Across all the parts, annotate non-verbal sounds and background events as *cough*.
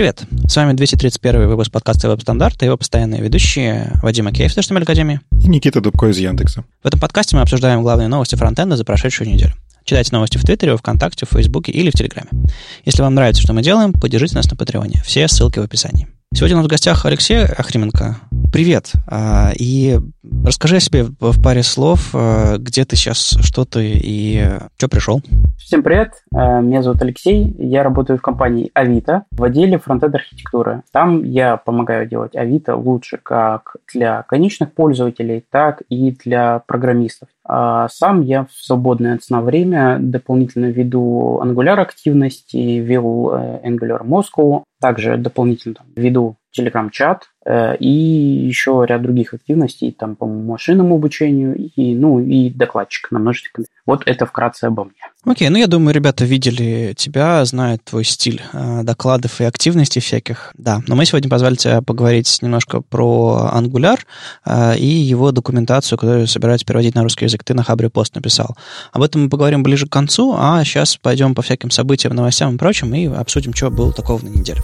Привет! С вами 231 выпуск подкаста «Веб-стандарт» и его постоянные ведущие Вадим Макеев из HTML Академии и Никита Дубко из Яндекса. В этом подкасте мы обсуждаем главные новости фронтенда за прошедшую неделю. Читайте новости в Твиттере, ВКонтакте, в Фейсбуке или в Телеграме. Если вам нравится, что мы делаем, поддержите нас на Патреоне. Все ссылки в описании. Сегодня у нас в гостях Алексей Ахрименко. Привет. А, и расскажи о себе в паре слов, а, где ты сейчас, что ты и что пришел. Всем привет. А, меня зовут Алексей. Я работаю в компании Авито в отделе фронтенд архитектуры. Там я помогаю делать Авито лучше как для конечных пользователей, так и для программистов. Сам я в свободное от сна время дополнительно веду Angular активности, вел э, Angular Moscow, также дополнительно веду Telegram-чат э, и еще ряд других активностей, там, по машинному обучению и, ну, и докладчик на множестве. Вот это вкратце обо мне. Окей, okay, ну я думаю, ребята видели тебя, знают твой стиль э, докладов и активностей всяких. Да, но мы сегодня позвали тебя поговорить немножко про Angular э, и его документацию, которую собираюсь переводить на русский язык. Ты на Хабре пост написал. Об этом мы поговорим ближе к концу, а сейчас пойдем по всяким событиям, новостям и прочим и обсудим, что было такого на неделе.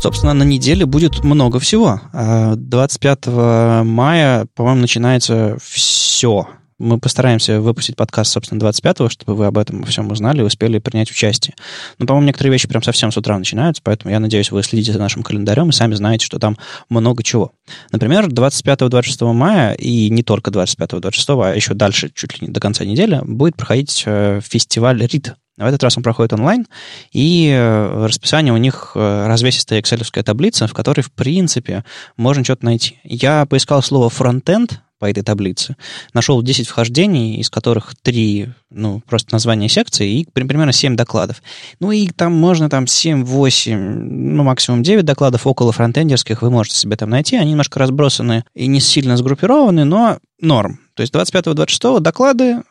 Собственно, на неделе будет много всего. 25 а, мая, по-моему, начинается все. Мы постараемся выпустить подкаст, собственно, 25-го, чтобы вы об этом всем узнали и успели принять участие. Но, по-моему, некоторые вещи прям совсем с утра начинаются, поэтому я надеюсь, вы следите за нашим календарем и сами знаете, что там много чего. Например, 25-26 мая, и не только 25-26, а еще дальше, чуть ли не до конца недели, будет проходить э, фестиваль RIT, в этот раз он проходит онлайн, и э, расписание у них э, развесистая excel таблица, в которой, в принципе, можно что-то найти. Я поискал слово «фронтенд», по этой таблице. Нашел 10 вхождений, из которых 3, ну, просто название секции, и примерно 7 докладов. Ну, и там можно там 7, 8, ну, максимум 9 докладов около фронтендерских вы можете себе там найти. Они немножко разбросаны и не сильно сгруппированы, но норм. То есть 25-26 доклады,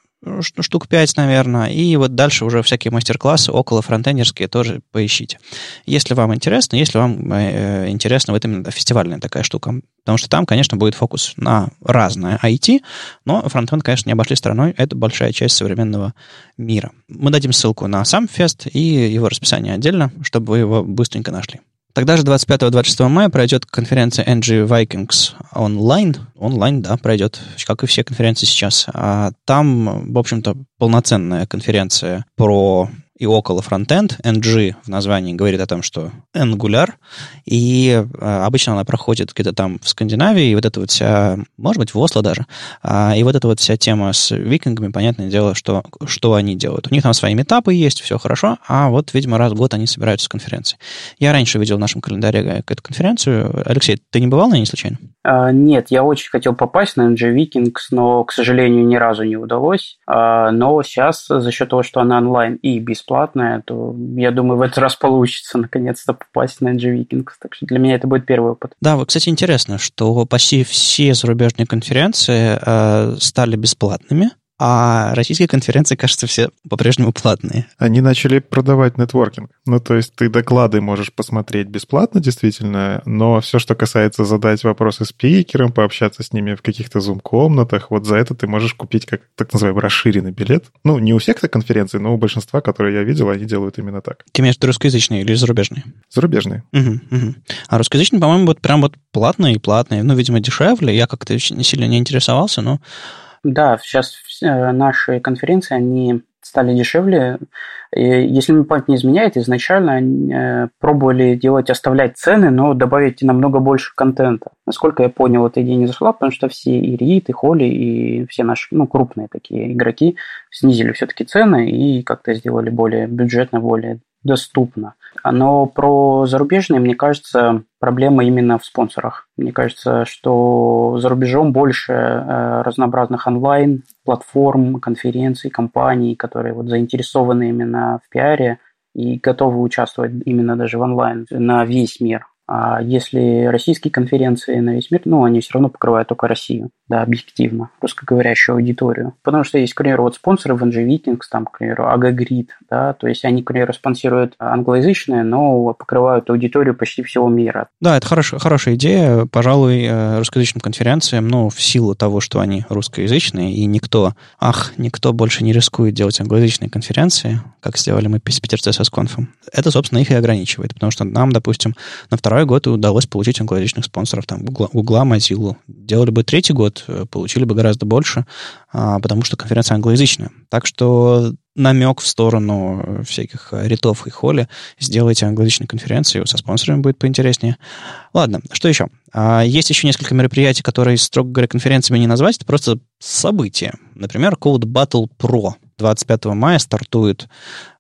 штук 5, наверное, и вот дальше уже всякие мастер-классы около фронтендерские тоже поищите. Если вам интересно, если вам э, интересна вот именно фестивальная такая штука, потому что там, конечно, будет фокус на разное IT, но фронтенд, конечно, не обошли стороной, это большая часть современного мира. Мы дадим ссылку на сам фест и его расписание отдельно, чтобы вы его быстренько нашли. Тогда же 25-26 мая пройдет конференция NG Vikings онлайн. Онлайн, да, пройдет, как и все конференции сейчас. А там, в общем-то, полноценная конференция про и около фронтенд. NG в названии говорит о том, что Angular, и а, обычно она проходит где-то там в Скандинавии, и вот эта вот вся, может быть, в Осло даже, а, и вот эта вот вся тема с викингами, понятное дело, что, что они делают. У них там свои этапы есть, все хорошо, а вот, видимо, раз в год они собираются с конференции. Я раньше видел в нашем календаре эту конференцию. Алексей, ты не бывал на ней случайно? А, нет, я очень хотел попасть на NG Vikings, но, к сожалению, ни разу не удалось. А, но сейчас за счет того, что она онлайн и бесплатная, то я думаю, в этот раз получится наконец-то попасть на NG Vikings. Так что для меня это будет первый опыт. Да, вот, кстати, интересно, что почти все зарубежные конференции э, стали бесплатными. А российские конференции, кажется, все по-прежнему платные. Они начали продавать нетворкинг. Ну, то есть ты доклады можешь посмотреть бесплатно, действительно, но все, что касается задать вопросы спикерам, пообщаться с ними в каких-то зум-комнатах, вот за это ты можешь купить как так называемый расширенный билет. Ну, не у всех конференций, но у большинства, которые я видел, они делают именно так. Ты имеешь в виду русскоязычные или зарубежные? Зарубежные. Угу, угу. А русскоязычные, по-моему, вот прям вот платные и платные. Ну, видимо, дешевле. Я как-то не сильно не интересовался, но да, сейчас наши конференции, они стали дешевле. Если мне память не изменяет, изначально они э, пробовали делать, оставлять цены, но добавить намного больше контента. Насколько я понял, эта идея не зашла, потому что все и REIT, и Холли, и все наши ну, крупные такие игроки снизили все-таки цены и как-то сделали более бюджетно, более доступно. Но про зарубежные, мне кажется, проблема именно в спонсорах. Мне кажется, что за рубежом больше э, разнообразных онлайн-платформ, конференций, компаний, которые вот заинтересованы именно в пиаре и готовы участвовать именно даже в онлайн на весь мир. А если российские конференции на весь мир, ну, они все равно покрывают только Россию. Да, объективно, русскоговорящую аудиторию. Потому что есть, к примеру, вот спонсоры в NG Vikings, там, к примеру, Agagrid, да, то есть они, к примеру, спонсируют англоязычные, но покрывают аудиторию почти всего мира. Да, это хорош, хорошая идея. Пожалуй, э, русскоязычным конференциям, ну, в силу того, что они русскоязычные, и никто, ах, никто больше не рискует делать англоязычные конференции, как сделали мы с Питер CSS Conf. Это, собственно, их и ограничивает, потому что нам, допустим, на второй год удалось получить англоязычных спонсоров, там, Google Mozilla. Делали бы третий год, э, получили бы гораздо больше, а, потому что конференция англоязычная. Так что намек в сторону всяких ритов и холли. Сделайте англоязычные конференции, со спонсорами будет поинтереснее. Ладно, что еще? А, есть еще несколько мероприятий, которые, строго говоря, конференциями не назвать, это просто события. Например, Code Battle Pro 25 мая стартует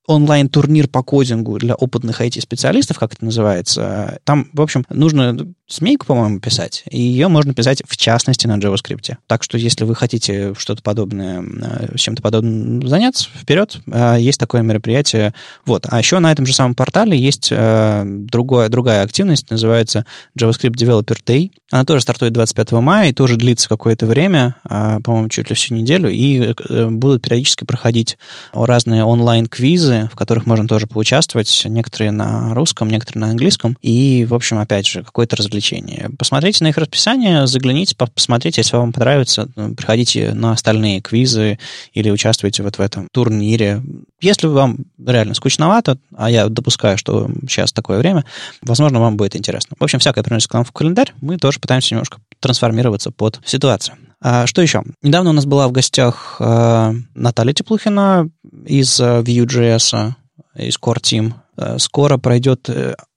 онлайн-турнир по кодингу для опытных IT-специалистов, как это называется. Там, в общем, нужно змейку, по-моему, писать, и ее можно писать в частности на JavaScript. Так что, если вы хотите что-то подобное, э, чем-то подобным заняться, вперед, э, есть такое мероприятие. Вот. А еще на этом же самом портале есть э, другое, другая активность, называется JavaScript Developer Day. Она тоже стартует 25 мая и тоже длится какое-то время, по-моему, чуть ли всю неделю, и будут периодически проходить разные онлайн-квизы, в которых можно тоже поучаствовать, некоторые на русском, некоторые на английском, и, в общем, опять же, какое-то развлечение. Посмотрите на их расписание, загляните, посмотрите, если вам понравится, ну, приходите на остальные квизы или участвуйте вот в этом турнире. Если вам реально скучновато, а я допускаю, что сейчас такое время, возможно, вам будет интересно. В общем, всякое приносит к нам в календарь, мы тоже пытаемся немножко трансформироваться под ситуацию. А, что еще? Недавно у нас была в гостях э, Наталья Теплухина из э, Vue.js, из Core Team. Э, скоро пройдет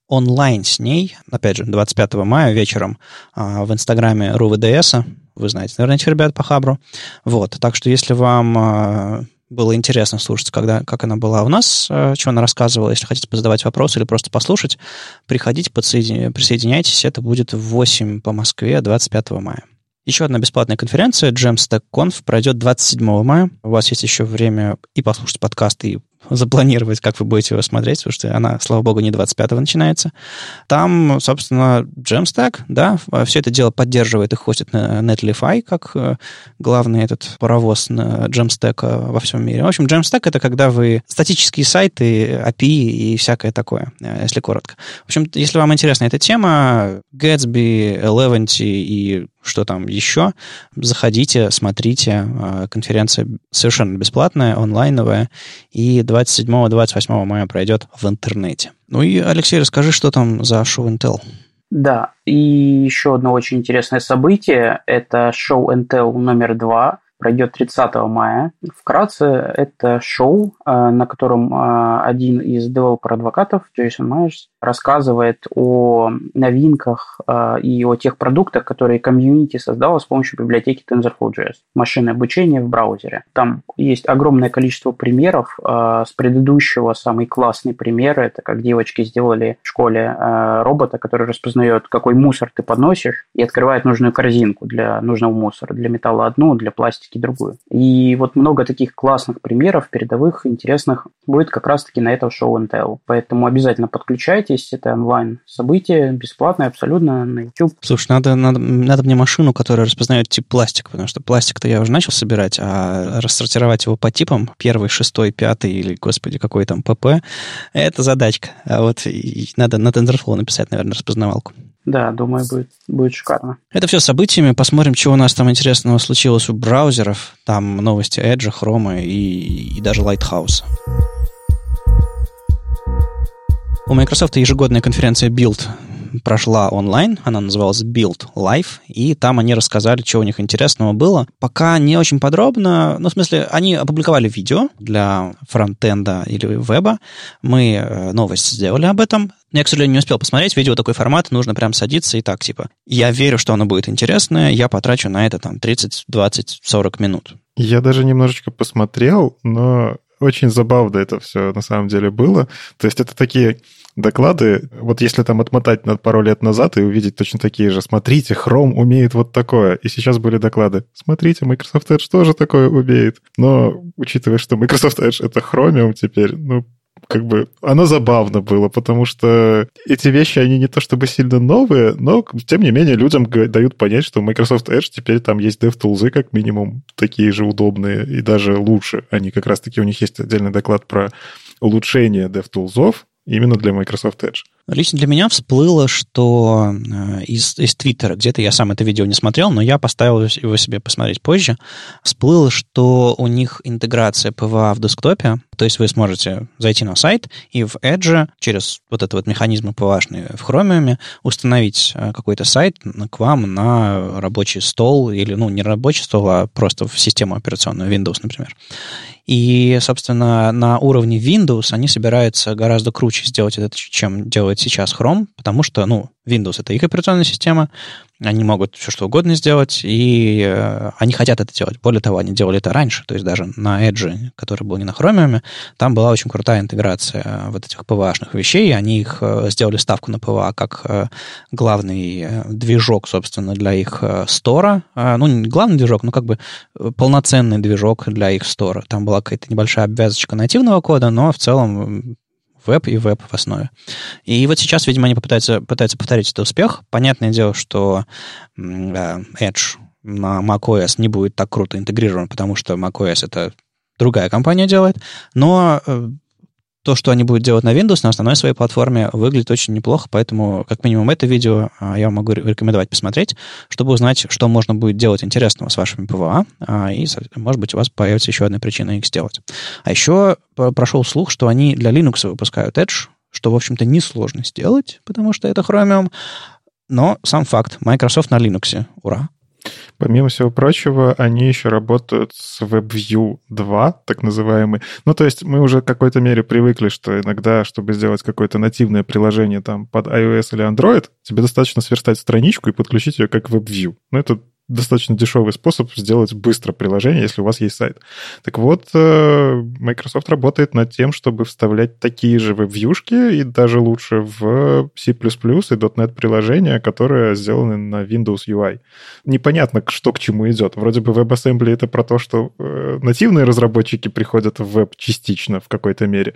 онлайн с ней, опять же, 25 мая вечером а, в инстаграме РУВДС. Вы знаете, наверное, этих ребят по Хабру. Вот, так что если вам было интересно слушать, когда, как она была у нас, что она рассказывала. Если хотите задавать вопросы или просто послушать, приходите, подсоединя... присоединяйтесь. Это будет в 8 по Москве 25 мая. Еще одна бесплатная конференция Jamstack Conf пройдет 27 мая. У вас есть еще время и послушать подкаст, и запланировать, как вы будете его смотреть, потому что она, слава богу, не 25-го начинается. Там, собственно, Jamstack, да, все это дело поддерживает и хостит на Netlify, как э, главный этот паровоз на Jamstack во всем мире. В общем, Jamstack — это когда вы статические сайты, API и всякое такое, э, если коротко. В общем, если вам интересна эта тема, Gatsby, Eleventy и что там еще, заходите, смотрите. Э, конференция совершенно бесплатная, онлайновая, и 27-28 мая пройдет в интернете. Ну и, Алексей, расскажи, что там за Show and Tell. Да, и еще одно очень интересное событие – это Show and Tell номер два – пройдет 30 мая. Вкратце, это шоу, э, на котором э, один из developer-адвокатов, Джейсон Майес, рассказывает о новинках э, и о тех продуктах, которые комьюнити создала с помощью библиотеки TensorFlow.js, машинного обучения в браузере. Там есть огромное количество примеров. С предыдущего самый классный пример – это как девочки сделали в школе робота, который распознает, какой мусор ты подносишь, и открывает нужную корзинку для нужного мусора, для металла одну, для практически другую. И вот много таких классных примеров, передовых, интересных, будет как раз-таки на этом шоу Intel. Поэтому обязательно подключайтесь, это онлайн-событие, бесплатное абсолютно на YouTube. Слушай, надо, надо, надо мне машину, которая распознает тип пластик, потому что пластик-то я уже начал собирать, а рассортировать его по типам, первый, шестой, пятый или, господи, какой там ПП, это задачка. А вот надо на TensorFlow написать, наверное, распознавалку. Да, думаю, будет, будет шикарно. Это все событиями. Посмотрим, что у нас там интересного случилось у браузеров. Там новости Edge, Chrome и, и даже Lighthouse. У Microsoft ежегодная конференция Build прошла онлайн, она называлась Build Live, и там они рассказали, что у них интересного было. Пока не очень подробно, ну, в смысле, они опубликовали видео для фронтенда или веба, мы э, новость сделали об этом, я, к сожалению, не успел посмотреть. Видео такой формат, нужно прям садиться и так, типа, я верю, что оно будет интересное, я потрачу на это там 30, 20, 40 минут. Я даже немножечко посмотрел, но очень забавно это все на самом деле было. То есть это такие доклады, вот если там отмотать на пару лет назад и увидеть точно такие же, смотрите, Chrome умеет вот такое. И сейчас были доклады, смотрите, Microsoft Edge тоже такое умеет. Но учитывая, что Microsoft Edge — это Chromium теперь, ну, как бы оно забавно было, потому что эти вещи, они не то чтобы сильно новые, но, тем не менее, людям дают понять, что Microsoft Edge теперь там есть DevTools, как минимум, такие же удобные и даже лучше. Они как раз-таки, у них есть отдельный доклад про улучшение DevTools именно для Microsoft Edge. Лично для меня всплыло, что э, из, из Твиттера, где-то я сам это видео не смотрел, но я поставил его себе посмотреть позже, всплыло, что у них интеграция PWA в десктопе, то есть вы сможете зайти на сайт и в Edge через вот этот вот механизм PWA в Chromium установить э, какой-то сайт к вам на рабочий стол или, ну, не рабочий стол, а просто в систему операционную Windows, например. И, собственно, на уровне Windows они собираются гораздо круче сделать это, чем делает сейчас Chrome, потому что, ну, Windows — это их операционная система, они могут все что угодно сделать, и э, они хотят это делать. Более того, они делали это раньше, то есть даже на Edge, который был не на Chromium, там была очень крутая интеграция э, вот этих PWA-шных вещей, они их э, сделали ставку на PWA как э, главный э, движок, собственно, для их э, стора. Ну, не главный движок, но как бы полноценный движок для их стора. Там была какая-то небольшая обвязочка нативного кода, но в целом веб и веб в основе. И вот сейчас, видимо, они попытаются, пытаются повторить этот успех. Понятное дело, что Edge на macOS не будет так круто интегрирован, потому что macOS это другая компания делает, но э, то, что они будут делать на Windows, на основной своей платформе, выглядит очень неплохо, поэтому, как минимум, это видео а, я могу рекомендовать посмотреть, чтобы узнать, что можно будет делать интересного с вашими PWA, а, и, может быть, у вас появится еще одна причина их сделать. А еще прошел слух, что они для Linux выпускают Edge, что, в общем-то, несложно сделать, потому что это Chromium, но сам факт, Microsoft на Linux, ура! Помимо всего прочего, они еще работают с WebView 2, так называемый. Ну, то есть мы уже в какой-то мере привыкли, что иногда, чтобы сделать какое-то нативное приложение там под iOS или Android, тебе достаточно сверстать страничку и подключить ее как WebView. Ну, это достаточно дешевый способ сделать быстро приложение, если у вас есть сайт. Так вот, э, Microsoft работает над тем, чтобы вставлять такие же веб-вьюшки и даже лучше в C++ и .NET приложения, которые сделаны на Windows UI. Непонятно, что к чему идет. Вроде бы WebAssembly это про то, что э, нативные разработчики приходят в веб частично в какой-то мере,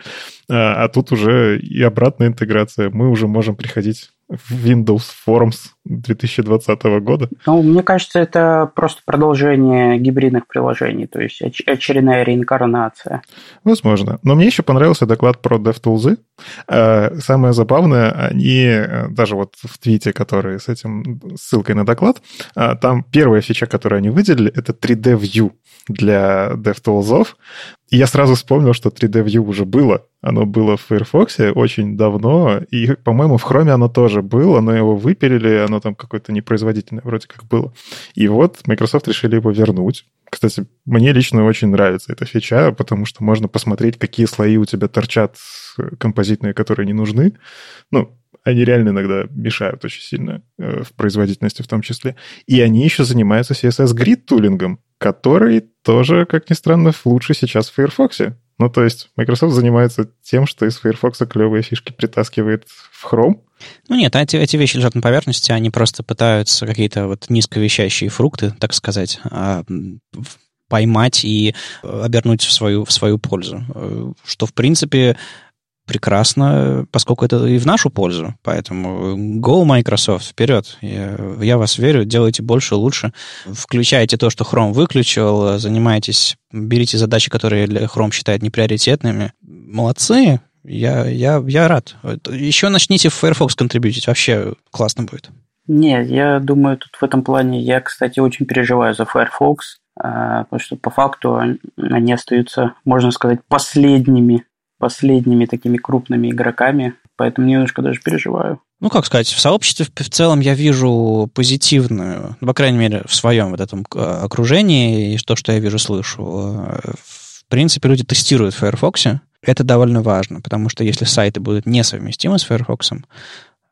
а, а тут уже и обратная интеграция. Мы уже можем приходить Windows Forms 2020 года? Ну, мне кажется, это просто продолжение гибридных приложений, то есть очередная реинкарнация. Возможно. Но мне еще понравился доклад про DevTools. Э, самое забавное, они э, даже вот в твите, который с этим ссылкой на доклад, э, там первая фича, которую они выделили, это 3D View для DevTools. И я сразу вспомнил, что 3D View уже было. Оно было в Firefox очень давно, и, по-моему, в Chrome оно тоже было, но его выпилили, оно там какое-то непроизводительное вроде как было. И вот Microsoft решили его вернуть. Кстати, мне лично очень нравится эта фича, потому что можно посмотреть, какие слои у тебя торчат композитные, которые не нужны. Ну, они реально иногда мешают очень сильно э, в производительности в том числе. И они еще занимаются CSS Grid тулингом, который тоже, как ни странно, лучше сейчас в Firefox. Ну, то есть Microsoft занимается тем, что из Firefox клевые фишки притаскивает в Chrome. Ну нет, эти, эти вещи лежат на поверхности, они просто пытаются какие-то вот низковещающие фрукты, так сказать, а, поймать и обернуть в свою, в свою пользу. Э, что, в принципе, прекрасно, поскольку это и в нашу пользу. Поэтому go Microsoft, вперед. Я, я вас верю, делайте больше, лучше. Включайте то, что Chrome выключил, занимайтесь, берите задачи, которые Chrome считает неприоритетными. Молодцы, я, я, я рад. Еще начните в Firefox контрибьютить, вообще классно будет. Нет, я думаю, тут в этом плане, я, кстати, очень переживаю за Firefox, а, потому что по факту они остаются, можно сказать, последними последними такими крупными игроками, поэтому немножко даже переживаю. Ну, как сказать, в сообществе в целом я вижу позитивную, по крайней мере, в своем вот этом э, окружении, и то, что я вижу, слышу. Э, в принципе, люди тестируют в Firefox. Это довольно важно, потому что если сайты будут несовместимы с Firefox,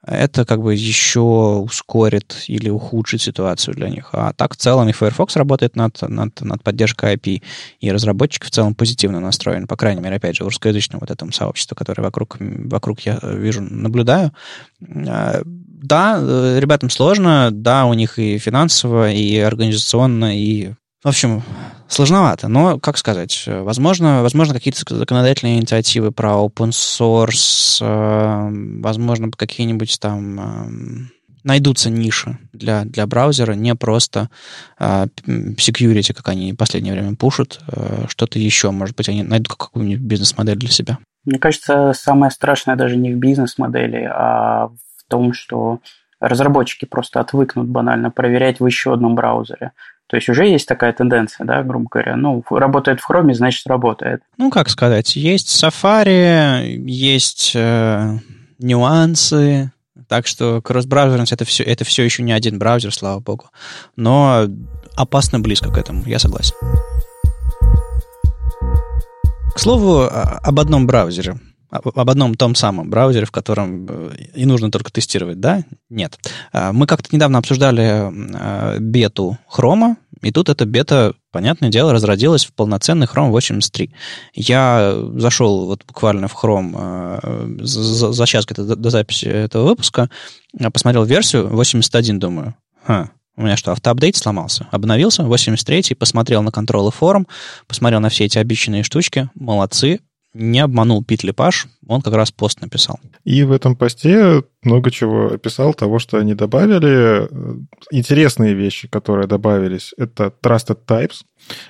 это как бы еще ускорит или ухудшит ситуацию для них. А так в целом и Firefox работает над, над, над поддержкой API, и разработчики в целом позитивно настроены, по крайней мере, опять же, в русскоязычном вот этом сообществе, которое вокруг, вокруг я вижу, наблюдаю. А, да, ребятам сложно, да, у них и финансово, и организационно, и В общем, сложновато, но, как сказать, возможно, возможно какие-то законодательные инициативы про open source, э, возможно, какие-нибудь там эм, найдутся ниши для, для браузера, не просто э, security, как они в последнее время пушат, э, что-то еще, может быть, они найдут какую-нибудь бизнес-модель для себя. Мне кажется, самое страшное даже не в бизнес-модели, а в том, что разработчики просто отвыкнут банально проверять в еще одном браузере. То есть уже есть такая тенденция, да, грубо говоря. Ну, работает в Chrome, значит, работает. Ну, как сказать, есть Safari, есть э, нюансы, так что кросс-браузерность это все, это все еще не один браузер, слава богу. Но опасно близко к этому, я согласен. К слову, об одном браузере об одном том самом браузере, в котором э, и нужно только тестировать, да? Нет. А, мы как-то недавно обсуждали а, бету Хрома, и тут эта бета, понятное дело, разродилась в полноценный Chrome 83. Я зашел вот буквально в Chrome а, за, за час до, до записи этого выпуска, посмотрел версию 81, думаю, Ха, у меня что, автоапдейт сломался? Обновился, 83-й, посмотрел на контролы форум, посмотрел на все эти обещанные штучки. Молодцы, не обманул Пит Лепаш, он как раз пост написал. И в этом посте много чего описал того, что они добавили. Интересные вещи, которые добавились, это Trusted Types.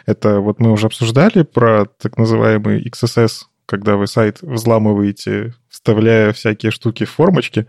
Это вот мы уже обсуждали про так называемый XSS, когда вы сайт взламываете, вставляя всякие штуки в формочки,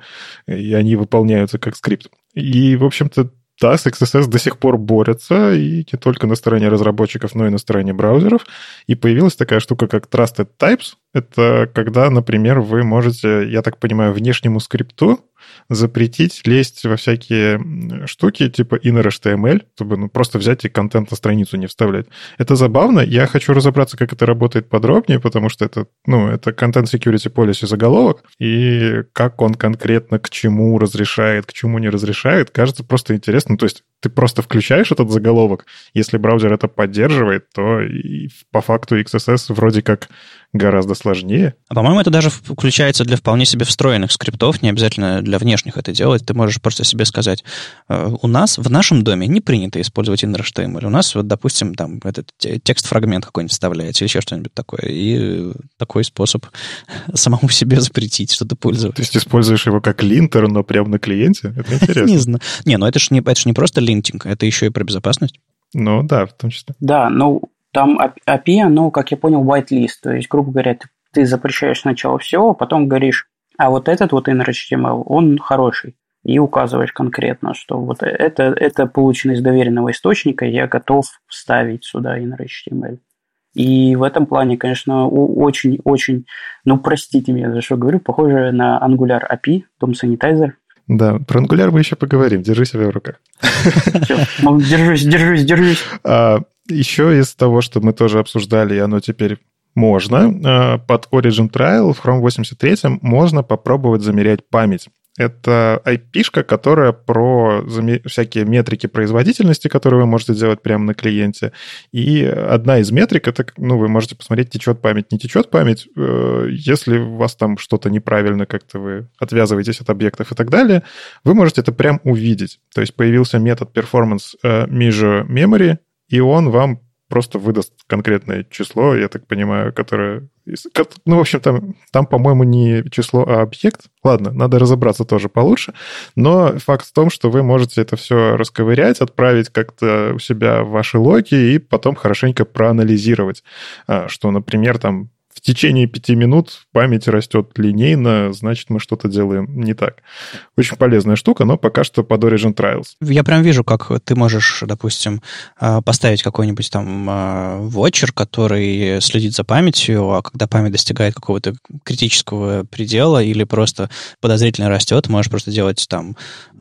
и они выполняются как скрипт. И, в общем-то, да, с XSS до сих пор борются, и не только на стороне разработчиков, но и на стороне браузеров. И появилась такая штука, как Trusted Types. Это когда, например, вы можете, я так понимаю, внешнему скрипту запретить лезть во всякие штуки типа inner HTML, чтобы ну, просто взять и контент на страницу не вставлять. Это забавно. Я хочу разобраться, как это работает подробнее, потому что это, ну, это Content Security Policy заголовок, и как он конкретно к чему разрешает, к чему не разрешает, кажется просто интересно. То есть ты просто включаешь этот заголовок, если браузер это поддерживает, то и по факту XSS вроде как гораздо сложнее. А по-моему, это даже включается для вполне себе встроенных скриптов, не обязательно для внешних это делать. Ты можешь просто себе сказать, «Э, у нас в нашем доме не принято использовать inner.html. У нас, вот, допустим, там этот текст-фрагмент какой-нибудь вставляется или еще что-нибудь такое. И такой способ *laughs* самому себе запретить что-то пользоваться. То есть используешь его как линтер, но прямо на клиенте? Это *laughs* интересно. Не знаю. Не, ну это же не, это ж линтинг, это еще и про безопасность. Ну да, в том числе. Да, ну там API, оно, как я понял, whitelist. То есть, грубо говоря, ты, ты запрещаешь сначала всего, а потом говоришь, а вот этот вот inner.html, он хороший. И указываешь конкретно, что вот это, это получено из доверенного источника, я готов вставить сюда inner.html. И в этом плане, конечно, очень-очень, ну, простите меня за что говорю, похоже на Angular API, Tom Sanitizer. Да, про Angular мы еще поговорим. Держи себя в руках. Держусь, держусь, держусь. А, еще из того, что мы тоже обсуждали, и оно теперь можно, а, под Origin Trial в Chrome 83 можно попробовать замерять память. Это IP-шка, которая про всякие метрики производительности, которые вы можете делать прямо на клиенте. И одна из метрик, это, ну, вы можете посмотреть, течет память, не течет память. Э, если у вас там что-то неправильно, как-то вы отвязываетесь от объектов и так далее, вы можете это прям увидеть. То есть появился метод performance э, measure memory, и он вам просто выдаст конкретное число, я так понимаю, которое... Ну, в общем, там, там по-моему, не число, а объект. Ладно, надо разобраться тоже получше. Но факт в том, что вы можете это все расковырять, отправить как-то у себя в ваши логи и потом хорошенько проанализировать, а, что, например, там в течение пяти минут память растет линейно, значит, мы что-то делаем не так. Очень полезная штука, но пока что под Origin Trials. Я прям вижу, как ты можешь, допустим, а, поставить какой-нибудь там вотчер, который следит за памятью, а когда память достигает какого-то критического предела или просто подозрительно растет, можешь просто делать там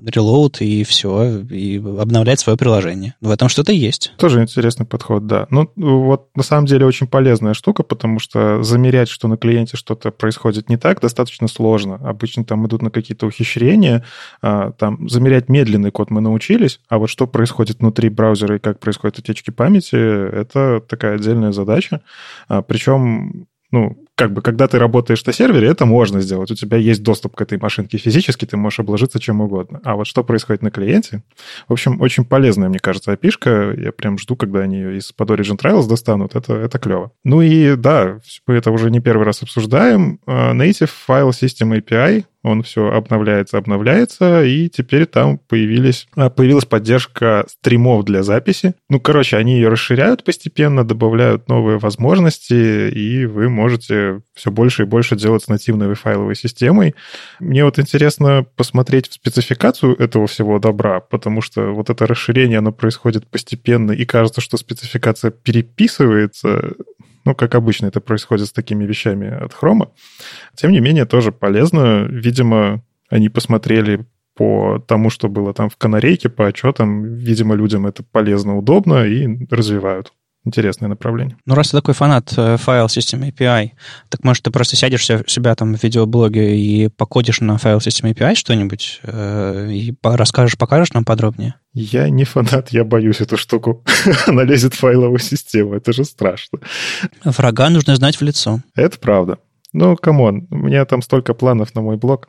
reload и все, и обновлять свое приложение. В этом что-то есть. Тоже интересный подход, да. Ну, вот на самом деле очень полезная штука, потому что замерять, что на клиенте что-то происходит не так, достаточно сложно. Обычно там идут на какие-то ухищрения. А, там замерять медленный код мы научились, а вот что происходит внутри браузера и как происходят утечки памяти, это такая отдельная задача. А, Причем ну, как бы, когда ты работаешь на сервере, это можно сделать. У тебя есть доступ к этой машинке физически, ты можешь обложиться чем угодно. А вот что происходит на клиенте? В общем, очень полезная, мне кажется, api -шка. Я прям жду, когда они ее из-под Origin Trials достанут. Это, это клево. Ну и да, мы это уже не первый раз обсуждаем. А, Native File System API он все обновляется, обновляется, и теперь там появились, а, появилась поддержка стримов для записи. Ну, короче, они ее расширяют постепенно, добавляют новые возможности, и вы можете все больше и больше делать с нативной файловой системой. Мне вот интересно посмотреть в спецификацию этого всего добра, потому что вот это расширение, оно происходит постепенно, и кажется, что спецификация переписывается ну, как обычно это происходит с такими вещами от хрома. Тем не менее, тоже полезно. Видимо, они посмотрели по тому, что было там в канарейке, по отчетам. Видимо, людям это полезно, удобно и развивают интересное направление. Ну, раз ты такой фанат э, File System API, так может ты просто сядешь у себя там в видеоблоге и покодишь на File System API что-нибудь э, и расскажешь, покажешь нам подробнее? Я не фанат, я боюсь эту штуку. *laughs* Она лезет в файловую систему, это же страшно. Врага нужно знать в лицо. Это правда. Ну, come on, у меня там столько планов на мой блог.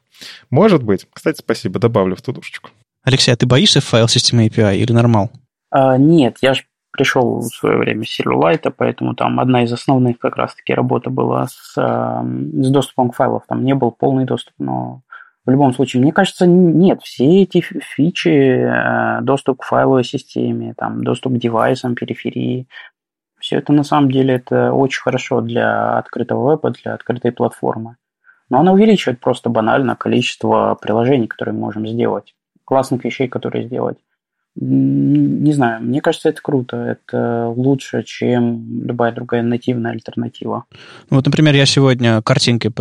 Может быть. Кстати, спасибо, добавлю в todo шечку. Алексей, а ты боишься File System API или нормал? А, нет, я же пришел в свое время с Silverlight, поэтому там одна из основных как раз-таки работа была с, с доступом к файлам. Там не был полный доступ, но в любом случае, мне кажется, нет, все эти фичи, э, доступ к файловой системе, там, доступ к девайсам, периферии, все это на самом деле это очень хорошо для открытого веба, для открытой платформы. Но она увеличивает просто банально количество приложений, которые мы можем сделать, классных вещей, которые сделать. Не знаю, мне кажется, это круто. Это лучше, чем любая другая нативная альтернатива. Ну, вот, например, я сегодня картинки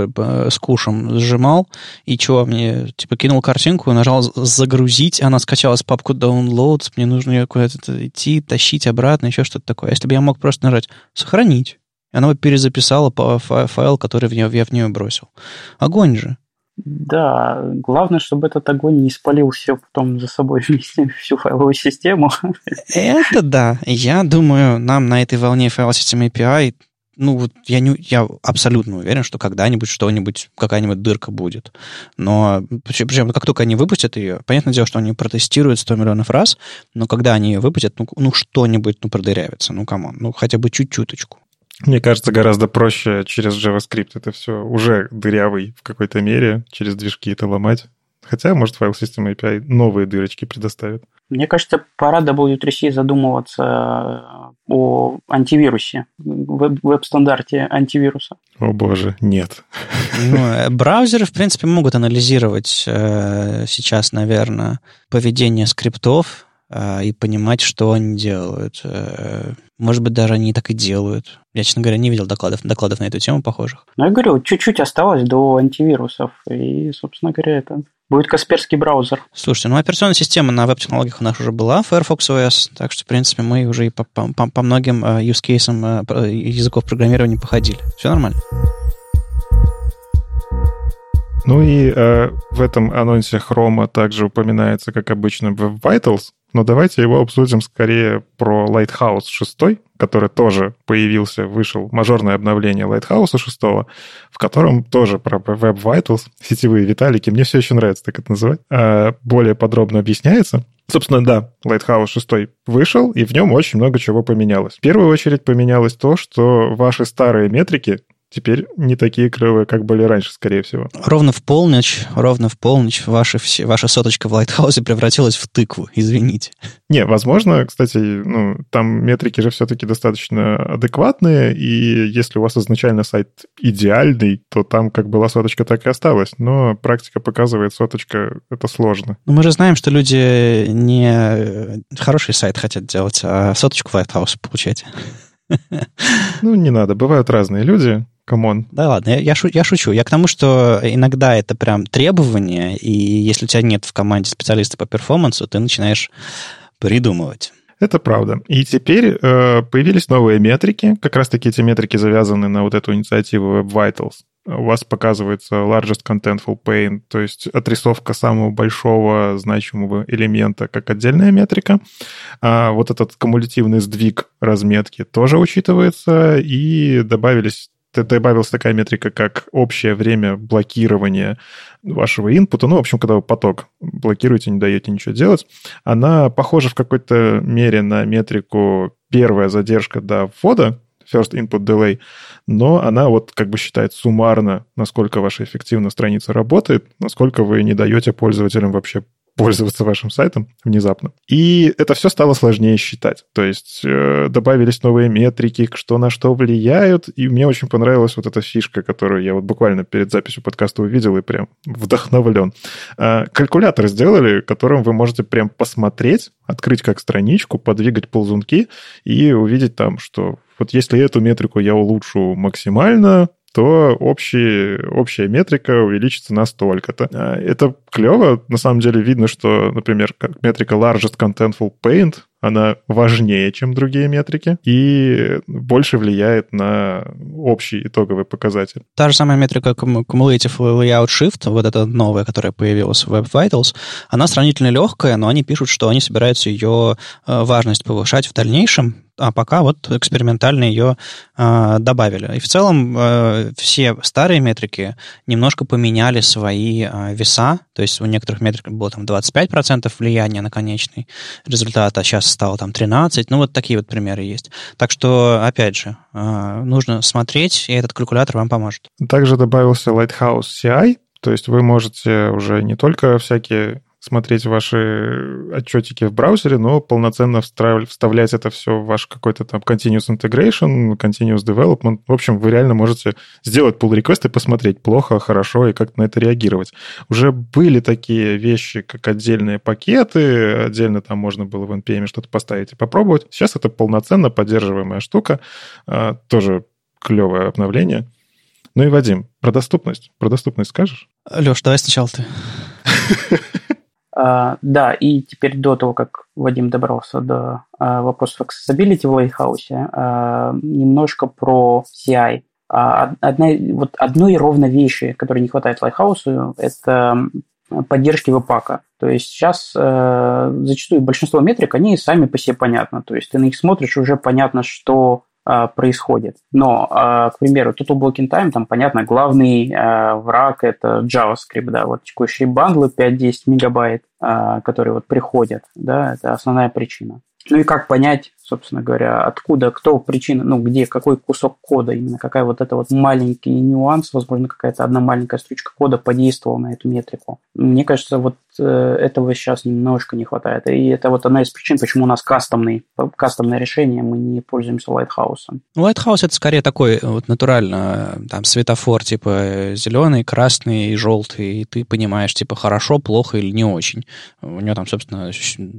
с кушем сжимал, и что, мне, типа, кинул картинку, нажал загрузить, она скачалась в папку downloads, мне нужно ее куда-то идти, тащить обратно, еще что-то такое. Если бы я мог просто нажать сохранить, она бы перезаписала файл, который я в нее бросил. Огонь же. Да, главное, чтобы этот огонь не спалил все потом за собой *laughs* всю файловую систему. Это да. Я думаю, нам на этой волне File System API ну, вот я, не, я абсолютно уверен, что когда-нибудь что-нибудь, какая-нибудь дырка будет. Но причем как только они выпустят ее, понятное дело, что они протестируют 100 миллионов раз, но когда они ее выпустят, ну, ну что-нибудь ну, продырявится, ну, come on, ну, хотя бы чуть-чуточку. Мне кажется, гораздо проще через JavaScript это все уже дырявый в какой-то мере, через движки это ломать. Хотя, может, файл системы API новые дырочки предоставит. Мне кажется, пора W3C задумываться о антивирусе, веб-стандарте антивируса. О боже, нет. Ну, э, браузеры, в принципе, могут анализировать э, сейчас, наверное, поведение скриптов э, и понимать, что они делают. Э, может быть, даже они так и делают. Я, честно говоря, не видел докладов, докладов на эту тему похожих. Ну, я говорю, чуть-чуть осталось до антивирусов. И, собственно говоря, это будет Касперский браузер. Слушайте, ну операционная система на веб-технологиях у нас уже была, Firefox OS, так что, в принципе, мы уже и по, по, по многим uh, use cases uh, языков программирования походили. Все нормально. Ну и э, в этом анонсе Chrome также упоминается, как обычно, Web Vitals, но давайте его обсудим скорее про Lighthouse 6, который тоже появился, вышел мажорное обновление Lighthouse 6, в котором тоже про Web Vitals, сетевые виталики, мне все еще нравится так это называть, э, более подробно объясняется. Собственно, да, Lighthouse 6 вышел, и в нем очень много чего поменялось. В первую очередь поменялось то, что ваши старые метрики теперь не такие клевые, как были раньше, скорее всего. Ровно в полночь, ровно в полночь ваша, ваша соточка в Лайтхаусе превратилась в тыкву, извините. Не, возможно, кстати, ну, там метрики же все-таки достаточно адекватные, и если у вас изначально сайт идеальный, то там как была соточка, так и осталась. Но практика показывает, соточка — это сложно. Но мы же знаем, что люди не хороший сайт хотят делать, а соточку в Lighthouse получать. Ну, не надо. Бывают разные люди. Come on. Да ладно, я, я, шу, я шучу. Я к тому, что иногда это прям требование, и если у тебя нет в команде специалиста по перформансу, ты начинаешь придумывать. Это правда. И теперь э, появились новые метрики. Как раз-таки эти метрики завязаны на вот эту инициативу Web Vitals. У вас показывается largest contentful paint, то есть отрисовка самого большого значимого элемента как отдельная метрика. А вот этот кумулятивный сдвиг разметки тоже учитывается, и добавились добавилась такая метрика, как общее время блокирования вашего инпута. Ну, в общем, когда вы поток блокируете, не даете ничего делать. Она похожа в какой-то мере на метрику первая задержка до ввода, first input delay, но она вот как бы считает суммарно, насколько ваша эффективно страница работает, насколько вы не даете пользователям вообще пользоваться вашим сайтом внезапно. И это все стало сложнее считать. То есть э, добавились новые метрики, что на что влияют. И мне очень понравилась вот эта фишка, которую я вот буквально перед записью подкаста увидел и прям вдохновлен. Э, калькулятор сделали, которым вы можете прям посмотреть, открыть как страничку, подвигать ползунки и увидеть там, что вот если эту метрику я улучшу максимально, то общий, общая метрика увеличится на столько-то. А, это клево. На самом деле видно, что, например, метрика Largest Contentful Paint, она важнее, чем другие метрики, и больше влияет на общий итоговый показатель. Та же самая метрика Cumulative Layout Shift, вот эта новая, которая появилась в Web Vitals, она сравнительно легкая, но они пишут, что они собираются ее э, важность повышать в дальнейшем, а пока вот экспериментально ее э, добавили. И в целом э, все старые метрики немножко поменяли свои э, веса, то есть у некоторых метрик было там 25% влияния на конечный результат, а сейчас стало там 13%, ну вот такие вот примеры есть. Так что, опять же, э, нужно смотреть, и этот калькулятор вам поможет. Также добавился Lighthouse CI, то есть вы можете уже не только всякие смотреть ваши отчетики в браузере, но полноценно вставлять это все в ваш какой-то там continuous integration, continuous development. В общем, вы реально можете сделать pull request и посмотреть, плохо, хорошо, и как на это реагировать. Уже были такие вещи, как отдельные пакеты, отдельно там можно было в NPM что-то поставить и попробовать. Сейчас это полноценно поддерживаемая штука, а, тоже клевое обновление. Ну и, Вадим, про доступность. Про доступность скажешь? Леш, давай сначала ты. *laughs* Uh, да, и теперь до того, как Вадим добрался до uh, вопросов accessibility в Lighthouse, uh, немножко про CI. Одна, вот одной ровно вещи, которой не хватает Lighthouse, это поддержки веб-пака. То есть сейчас э, зачастую большинство метрик, они сами по себе понятны. То есть ты на них смотришь, уже понятно, что а, происходит. Но, а, к примеру, тут у Blocking Time, там, понятно, главный а, враг – это JavaScript, да, вот текущие бандлы 5-10 мегабайт, которые вот приходят, да, это основная причина. Ну и как понять, собственно говоря, откуда, кто причина, ну где, какой кусок кода, именно какая вот это вот маленький нюанс, возможно, какая-то одна маленькая строчка кода подействовала на эту метрику. Мне кажется, вот э, этого сейчас немножко не хватает. И это вот одна из причин, почему у нас кастомный, кастомное решение, мы не пользуемся Lighthouse. Lighthouse это скорее такой вот натурально, там, светофор, типа зеленый, красный и желтый, и ты понимаешь, типа, хорошо, плохо или не очень. У него там, собственно,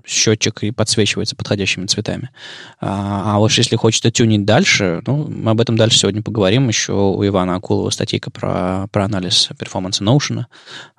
счетчик и подсвечивается подходящими цветами. А, а уж если хочется тюнить дальше, ну, мы об этом дальше сегодня поговорим. Еще у Ивана Акулова статейка про, про анализ перформанса Notion.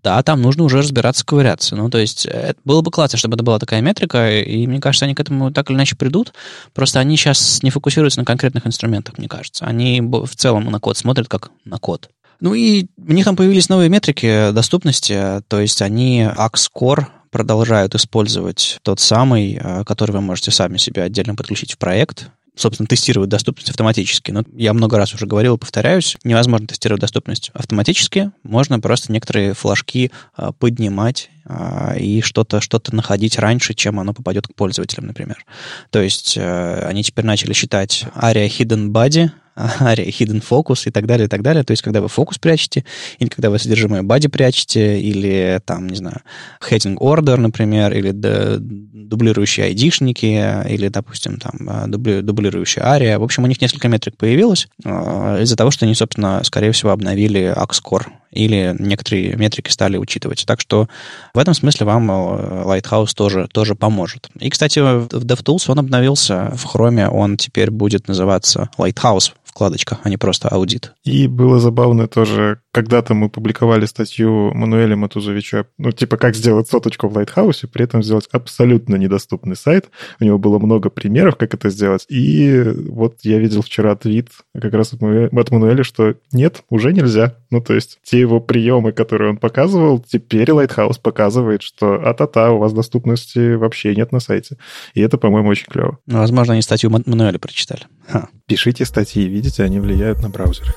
Да, там нужно уже разбираться, ковыряться. Ну, то есть, это было бы классно, чтобы это была такая метрика, и мне кажется, они к этому так или иначе придут. Просто они сейчас не фокусируются на конкретных инструментах, мне кажется. Они в целом на код смотрят как на код. Ну и у них там появились новые метрики доступности, то есть они Axcore продолжают использовать тот самый, э, который вы можете сами себе отдельно подключить в проект, собственно, тестировать доступность автоматически. Но я много раз уже говорил и повторяюсь, невозможно тестировать доступность автоматически. Можно просто некоторые флажки э, поднимать э, и что-то что находить раньше, чем оно попадет к пользователям, например. То есть они теперь начали считать ARIA Hidden Body, ARIA *laughs* Hidden Focus и так далее, и так далее. То есть, когда вы фокус прячете, или когда вы содержимое бади прячете, или там, не знаю, heading order, например, или дублирующие айдишники, или, допустим, там, дубли, дублирующая ария. В общем, у них несколько метрик появилось э, из-за того, что они, собственно, скорее всего, обновили Axcore или некоторые метрики стали учитывать. Так что в этом смысле вам э, Lighthouse тоже, тоже поможет. И, кстати, в DevTools он обновился в Chrome, он теперь будет называться Lighthouse вкладочка, а не просто аудит. И было забавно тоже, когда-то мы публиковали статью Мануэля Матузовича, ну, типа, как сделать соточку в Лайтхаусе, при этом сделать абсолютно недоступный сайт. У него было много примеров, как это сделать. И вот я видел вчера твит как раз от Мануэля, что нет, уже нельзя. Ну, то есть те его приемы, которые он показывал, теперь Lighthouse показывает, что а-та-та, у вас доступности вообще нет на сайте. И это, по-моему, очень клево. Ну, возможно, они статью Мануэля прочитали. Ха пишите статьи, видите, они влияют на браузер.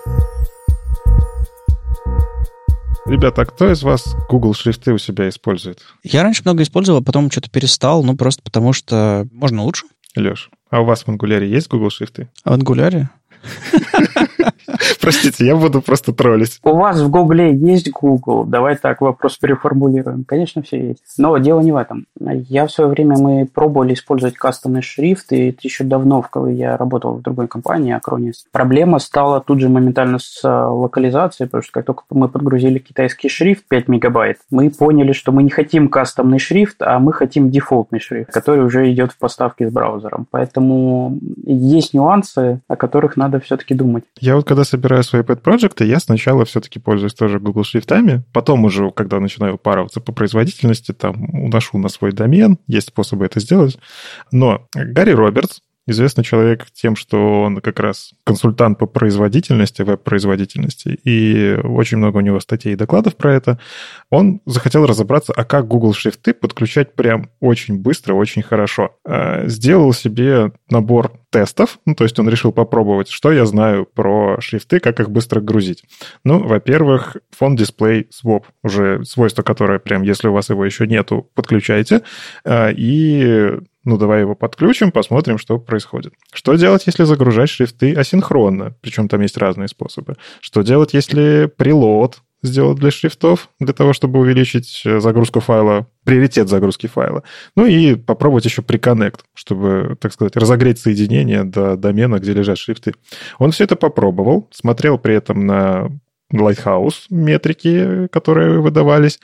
Ребята, а кто из вас Google шрифты у себя использует? Я раньше много использовал, а потом что-то перестал, ну просто потому что можно лучше. Леш, а у вас в Angular есть Google шрифты? А в Angular? *laughs* *laughs* Простите, я буду просто троллить. У вас в Гугле есть Google? Давай так вопрос переформулируем. Конечно, все есть. Но дело не в этом. Я в свое время мы пробовали использовать кастомный шрифт, и это еще давно, когда я работал в другой компании, Acronis. Проблема стала тут же моментально с э, локализацией, потому что как только мы подгрузили китайский шрифт 5 мегабайт, мы поняли, что мы не хотим кастомный шрифт, а мы хотим дефолтный шрифт, который уже идет в поставке с браузером. Поэтому есть нюансы, о которых надо все-таки думать. Я вот когда собираю свои pet проекты, я сначала все-таки пользуюсь тоже Google шрифтами, потом уже, когда начинаю упарываться по производительности, там уношу на свой домен, есть способы это сделать. Но Гарри Робертс, известный человек тем, что он как раз консультант по производительности, веб-производительности, и очень много у него статей и докладов про это. Он захотел разобраться, а как Google шрифты подключать прям очень быстро, очень хорошо. А, сделал себе набор тестов, ну, то есть он решил попробовать, что я знаю про шрифты, как их быстро грузить. Ну, во-первых, фон дисплей swap, уже свойство, которое прям, если у вас его еще нету, подключайте, а, и ну, давай его подключим, посмотрим, что происходит. Что делать, если загружать шрифты асинхронно? Причем там есть разные способы. Что делать, если прилот сделать для шрифтов, для того, чтобы увеличить э, загрузку файла, приоритет загрузки файла. Ну и попробовать еще приконнект, чтобы, так сказать, разогреть соединение до домена, где лежат шрифты. Он все это попробовал, смотрел при этом на Lighthouse метрики, которые выдавались,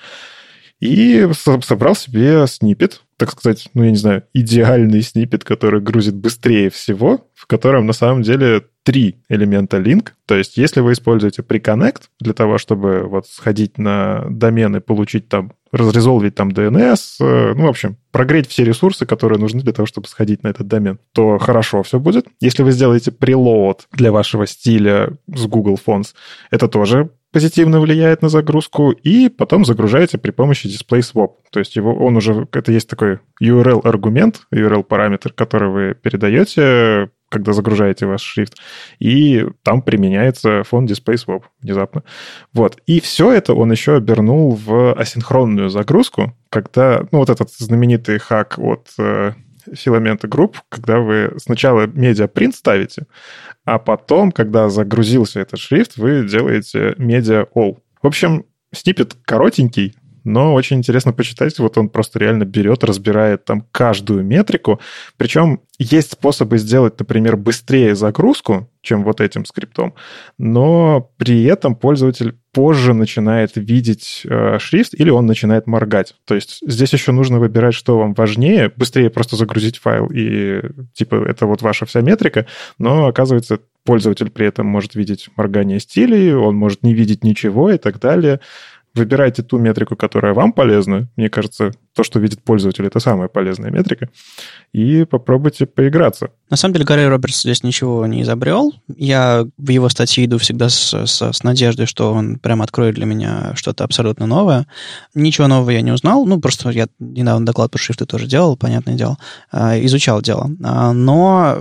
и собрал себе снипет, так сказать, ну, я не знаю, идеальный снипет, который грузит быстрее всего, в котором на самом деле три элемента link. То есть, если вы используете Preconnect для того, чтобы вот сходить на домен и получить там, разрезолвить там DNS, э, ну, в общем, прогреть все ресурсы, которые нужны для того, чтобы сходить на этот домен, то хорошо все будет. Если вы сделаете preload для вашего стиля с Google Fonts, это тоже позитивно влияет на загрузку, и потом загружаете при помощи display swap. То есть его, он уже, это есть такой URL-аргумент, URL-параметр, который вы передаете, когда загружаете ваш шрифт, и там применяется фон display swap внезапно. Вот. И все это он еще обернул в асинхронную загрузку, когда, ну, вот этот знаменитый хак от э, филамента групп, когда вы сначала медиапринт ставите, а потом, когда загрузился этот шрифт, вы делаете media all. В общем, снипет коротенький, но очень интересно почитать. Вот он просто реально берет, разбирает там каждую метрику. Причем есть способы сделать, например, быстрее загрузку, чем вот этим скриптом, но при этом пользователь позже начинает видеть э, шрифт или он начинает моргать. То есть здесь еще нужно выбирать, что вам важнее, быстрее просто загрузить файл и типа это вот ваша вся метрика, но оказывается пользователь при этом может видеть моргание стилей, он может не видеть ничего и так далее. Выбирайте ту метрику, которая вам полезна. Мне кажется, то, что видит пользователь, это самая полезная метрика. И попробуйте поиграться. На самом деле, Гарри Робертс здесь ничего не изобрел. Я в его статье иду всегда с, с, с надеждой, что он прям откроет для меня что-то абсолютно новое. Ничего нового я не узнал. Ну, просто я недавно доклад по шрифту тоже делал, понятное дело. А, изучал дело. А, но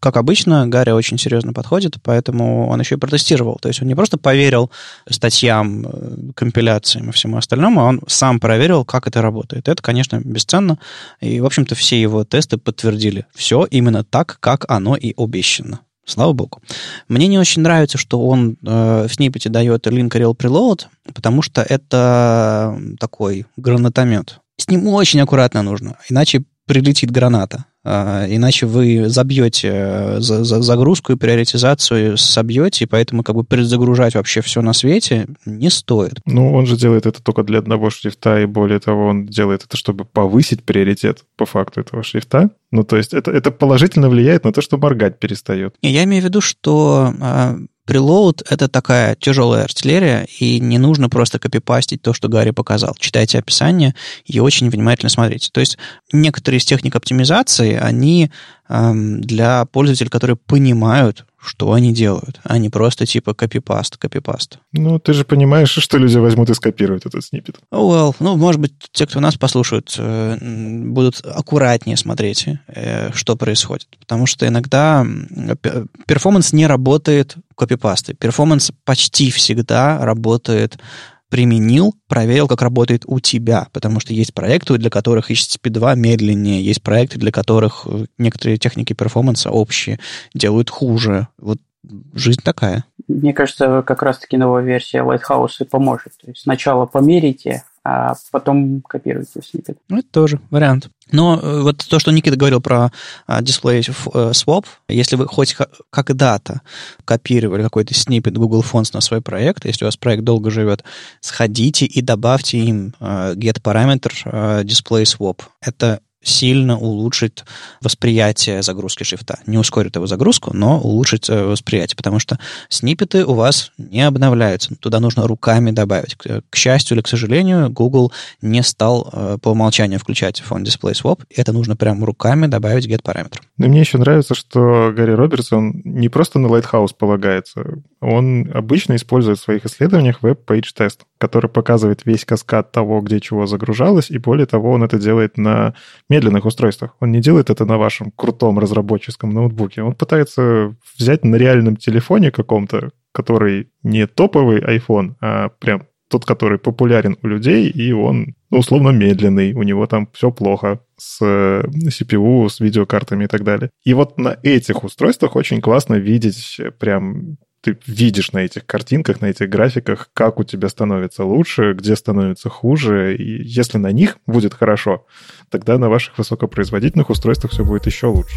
как обычно, Гарри очень серьезно подходит, поэтому он еще и протестировал. То есть он не просто поверил статьям, э, компиляциям и всему остальному, а он сам проверил, как это работает. Это, конечно, бесценно. И, в общем-то, все его тесты подтвердили. Все именно так, как оно и обещано. Слава богу. Мне не очень нравится, что он э, в сниппете дает link rel preload, потому что это такой гранатомет. С ним очень аккуратно нужно, иначе прилетит граната. А, иначе вы забьете э, загрузку и приоритизацию собьете, и поэтому как бы предзагружать вообще все на свете не стоит. Ну, он же делает это только для одного шрифта, и более того, он делает это, чтобы повысить приоритет по факту этого шрифта. Ну, то есть это, это положительно влияет на то, что моргать перестает. Я имею в виду, что а, Preload — это такая тяжелая артиллерия, и не нужно просто копипастить то, что Гарри показал. Читайте описание и очень внимательно смотрите. То есть некоторые из техник оптимизации, они эм, для пользователей, которые понимают, что они делают, а не просто типа копипаст, копипаст. Ну, ты же понимаешь, что люди возьмут и скопируют этот сниппет. Well, ну, может быть, те, кто нас послушают, э, будут аккуратнее смотреть, э, что происходит. Потому что иногда перформанс не работает копипастой. Перформанс почти всегда работает применил, проверил, как работает у тебя, потому что есть проекты, для которых HTTP 2 медленнее, есть проекты, для которых э, некоторые техники перформанса общие делают хуже. Вот жизнь такая. Мне кажется, как раз-таки новая версия Lighthouse и поможет. То есть сначала померите, а потом копируйте снипет. Ну, это тоже вариант. Но э, вот то, что Никита говорил про дисплей uh, swap, если вы хоть когда-то копировали какой-то снипет Google Fonts на свой проект, если у вас проект долго живет, сходите и добавьте им uh, get параметр display swap. Это сильно улучшит восприятие загрузки шрифта. Не ускорит его загрузку, но улучшит э, восприятие, потому что сниппеты у вас не обновляются. Туда нужно руками добавить. К счастью или к сожалению, Google не стал э, по умолчанию включать font-display: swap. Это нужно прям руками добавить GET-параметр. Но мне еще нравится, что Гарри Робертс не просто на Lighthouse полагается. Он обычно использует в своих исследованиях WebPageTest, который показывает весь каскад того, где чего загружалось, и более того, он это делает на медленных устройствах. Он не делает это на вашем крутом разработческом ноутбуке. Он пытается взять на реальном телефоне каком-то, который не топовый iPhone, а прям тот, который популярен у людей, и он, ну, условно, медленный, у него там все плохо с CPU, с видеокартами и так далее. И вот на этих устройствах очень классно видеть прям ты видишь на этих картинках, на этих графиках, как у тебя становится лучше, где становится хуже. И если на них будет хорошо, тогда на ваших высокопроизводительных устройствах все будет еще лучше.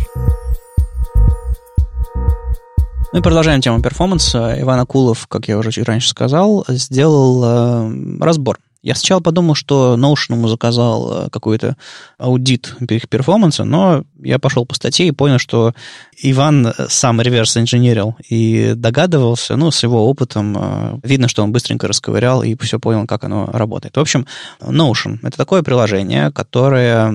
Мы ну продолжаем тему перформанса. Иван Акулов, как я уже чуть раньше сказал, сделал э, разбор я сначала подумал, что Notion ему заказал э, какой-то аудит их перформанса, но я пошел по статье и понял, что Иван э, сам реверс инженерил и догадывался, ну, с его опытом, э, видно, что он быстренько расковырял и все понял, как оно работает. В общем, Notion — это такое приложение, которое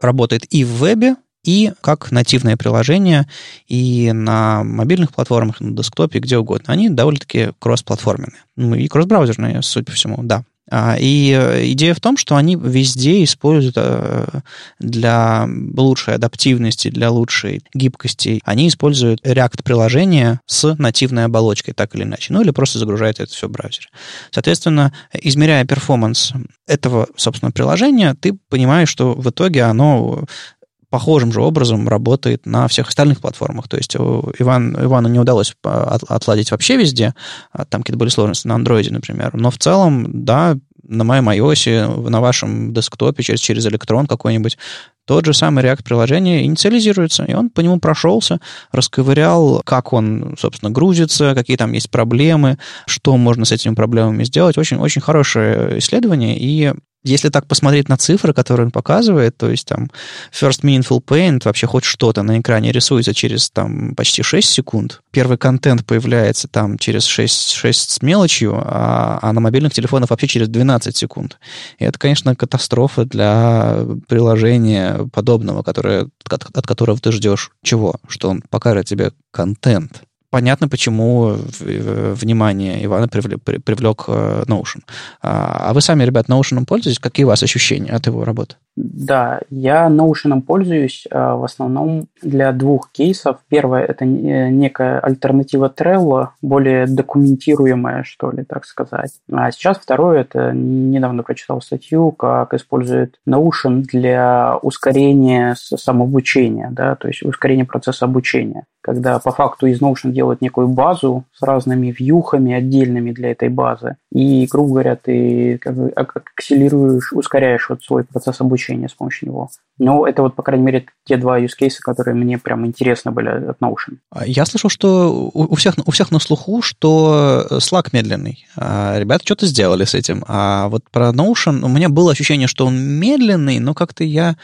работает и в вебе, и как нативное приложение и на мобильных платформах, на десктопе, где угодно. Они довольно-таки кроссплатформенные. Ну, и кроссбраузерные, судя по всему, да. А, и э, идея в том, что они везде используют э, для лучшей адаптивности, для лучшей гибкости, они используют React-приложение с нативной оболочкой, так или иначе, ну или просто загружают это все в браузере. Соответственно, измеряя перформанс этого, собственно, приложения, ты понимаешь, что в итоге оно похожим же образом работает на всех остальных платформах. То есть Иван, Ивану не удалось отладить вообще везде, а там какие-то были сложности на андроиде, например. Но в целом, да, на моем iOS, на вашем десктопе через, через электрон какой-нибудь, тот же самый React-приложение инициализируется, и он по нему прошелся, расковырял, как он, собственно, грузится, какие там есть проблемы, что можно с этими проблемами сделать. Очень-очень хорошее исследование, и если так посмотреть на цифры, которые он показывает, то есть там First Meaningful Paint, вообще хоть что-то на экране рисуется через там почти 6 секунд, первый контент появляется там через 6, 6 с мелочью, а, а на мобильных телефонах вообще через 12 секунд. И это, конечно, катастрофа для приложения подобного, которое, от, от которого ты ждешь чего? Что он покажет тебе контент понятно, почему внимание Ивана привлек, привлек э, Notion. А, а вы сами, ребят, Notion пользуетесь? Какие у вас ощущения от его работы? Да, я Notion пользуюсь э, в основном для двух кейсов. Первое – это некая альтернатива Trello, более документируемая, что ли, так сказать. А сейчас второе – это недавно прочитал статью, как использует Notion для ускорения самообучения, да, то есть ускорения процесса обучения когда по факту из Notion делают некую базу с разными вьюхами отдельными для этой базы. И, грубо говоря, ты как бы акселерируешь, ускоряешь вот свой процесс обучения с помощью него. Но это вот, по крайней мере, те два use cases, которые мне прям интересны были от Notion. А я слышал, что у всех, у всех на слуху, что Slack медленный. А ребята что-то сделали с этим. А вот про Notion у меня было ощущение, что он медленный, но как-то я,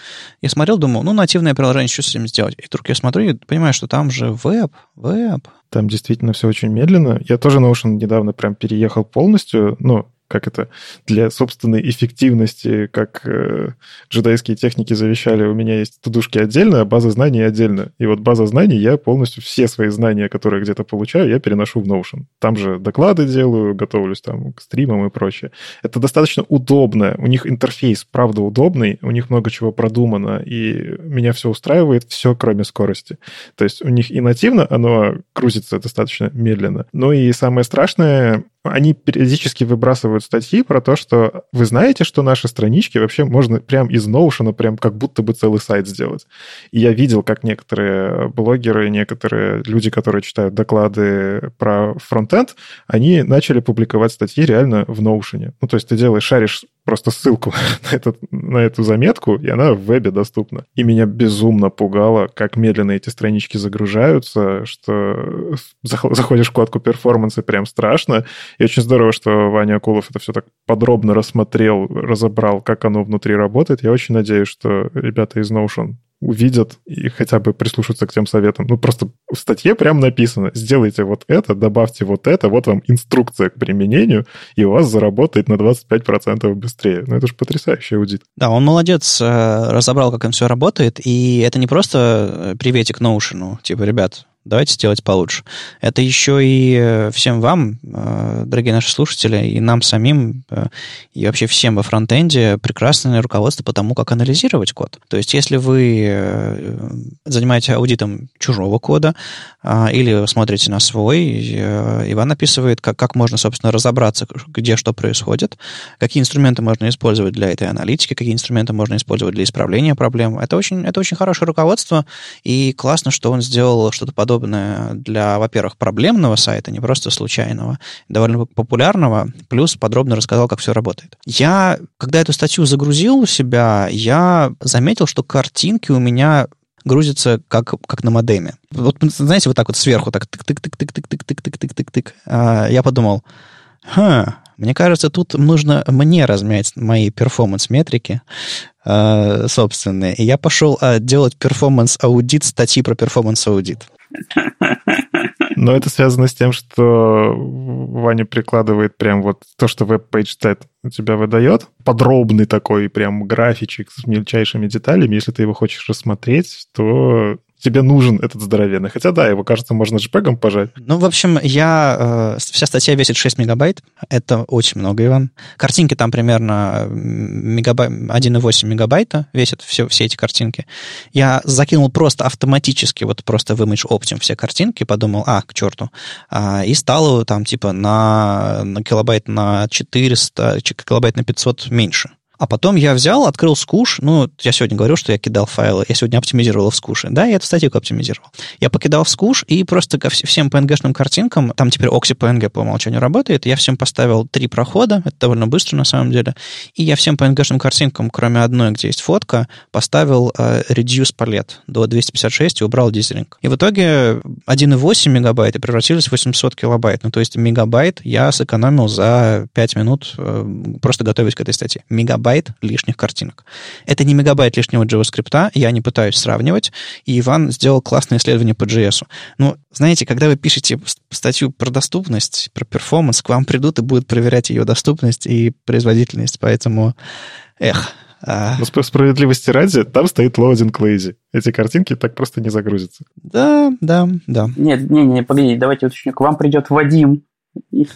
я смотрел, думал, ну, нативное приложение, что с этим сделать? И вдруг я смотрю и понимаю, что там же веб, веб. Там действительно все очень медленно. Я тоже Notion недавно прям переехал полностью. Ну, как это, для собственной эффективности, как э, джедайские техники завещали, у меня есть тудушки отдельно, а база знаний отдельно. И вот база знаний, я полностью все свои знания, которые где-то получаю, я переношу в Notion. Там же доклады делаю, готовлюсь там к стримам и прочее. Это достаточно удобно. У них интерфейс, правда, удобный, у них много чего продумано, и меня все устраивает, все кроме скорости. То есть у них и нативно оно крутится достаточно медленно. Ну и самое страшное, они периодически выбрасывают статьи про то, что вы знаете, что наши странички вообще можно прям из Notion прям как будто бы целый сайт сделать. И я видел, как некоторые блогеры, некоторые люди, которые читают доклады про фронтенд, они начали публиковать статьи реально в Notion. Ну, то есть ты делаешь, шаришь просто ссылку *laughs* на, этот, на эту заметку, и она в вебе доступна. И меня безумно пугало, как медленно эти странички загружаются, что *laughs* заходишь в вкладку перформанса, прям страшно. И очень здорово, что Ваня Акулов это все так подробно рассмотрел, разобрал, как оно внутри работает. Я очень надеюсь, что ребята из Notion увидят и хотя бы прислушаются к тем советам. Ну, просто в статье прям написано, сделайте вот это, добавьте вот это, вот вам инструкция к применению, и у вас заработает на 25% быстрее. Ну, это же потрясающий аудит. Да, он молодец, э, разобрал, как им все работает, и это не просто э, приветик Notion, типа, ребят, давайте сделать получше. Это еще и э, всем вам, э, дорогие наши слушатели, и нам самим, э, и вообще всем во фронтенде прекрасное руководство по тому, как анализировать код. То есть, если вы занимаетесь аудитом чужого кода или смотрите на свой, Иван описывает, как, как можно, собственно, разобраться, где что происходит, какие инструменты можно использовать для этой аналитики, какие инструменты можно использовать для исправления проблем. Это очень, это очень хорошее руководство, и классно, что он сделал что-то подобное подобное для, во-первых, проблемного сайта, не просто случайного, довольно популярного, плюс подробно рассказал, как все работает. Я, когда эту статью загрузил у себя, я заметил, что картинки у меня грузятся как, как на модеме. Вот, знаете, вот так вот сверху, так тык-тык-тык-тык-тык-тык-тык-тык-тык-тык. А я подумал, Ха, мне кажется, тут нужно мне размять мои перформанс-метрики э, собственные. И я пошел э, делать перформанс-аудит статьи про перформанс-аудит. Но это связано с тем, что Ваня прикладывает прям вот то, что WebPageTest у тебя выдает. Подробный такой прям графичек с мельчайшими деталями. Если ты его хочешь рассмотреть, то тебе нужен этот здоровенный. Хотя да, его, кажется, можно JPEG пожать. Ну, в общем, я... Э, вся статья весит 6 мегабайт. Это очень много, Иван. Картинки там примерно мегабай... 1,8 мегабайта весят все, все эти картинки. Я закинул просто автоматически, вот просто в Image Optim все картинки, подумал, а, к черту. А, и стало там типа на, на килобайт на 400, килобайт на 500 меньше. А потом я взял, открыл скуш. Ну, я сегодня говорил, что я кидал файлы. Я сегодня оптимизировал в скуше. Да, я эту статью оптимизировал. Я покидал в скуш и просто ко всем PNG-шным картинкам, там теперь Oxy PNG по умолчанию работает, я всем поставил три прохода, это довольно быстро на самом деле, и я всем PNG-шным картинкам, кроме одной, где есть фотка, поставил э, reduce палет до 256 и убрал дизелинг. И в итоге 1,8 мегабайта превратились в 800 килобайт. Ну, то есть мегабайт я сэкономил за 5 минут, э, просто готовясь к этой статье. Мегабайт мегабайт лишних картинок. Это не мегабайт лишнего JavaScript, я не пытаюсь сравнивать, и Иван сделал классное исследование по JS. Ну, знаете, когда вы пишете статью про доступность, про перформанс, к вам придут и будут проверять ее доступность и производительность, поэтому, эх, а... Но по справедливости ради, там стоит loading lazy. Эти картинки так просто не загрузятся. Да, да, да. Нет, не, не, погоди, давайте уточню. К вам придет Вадим *laughs* и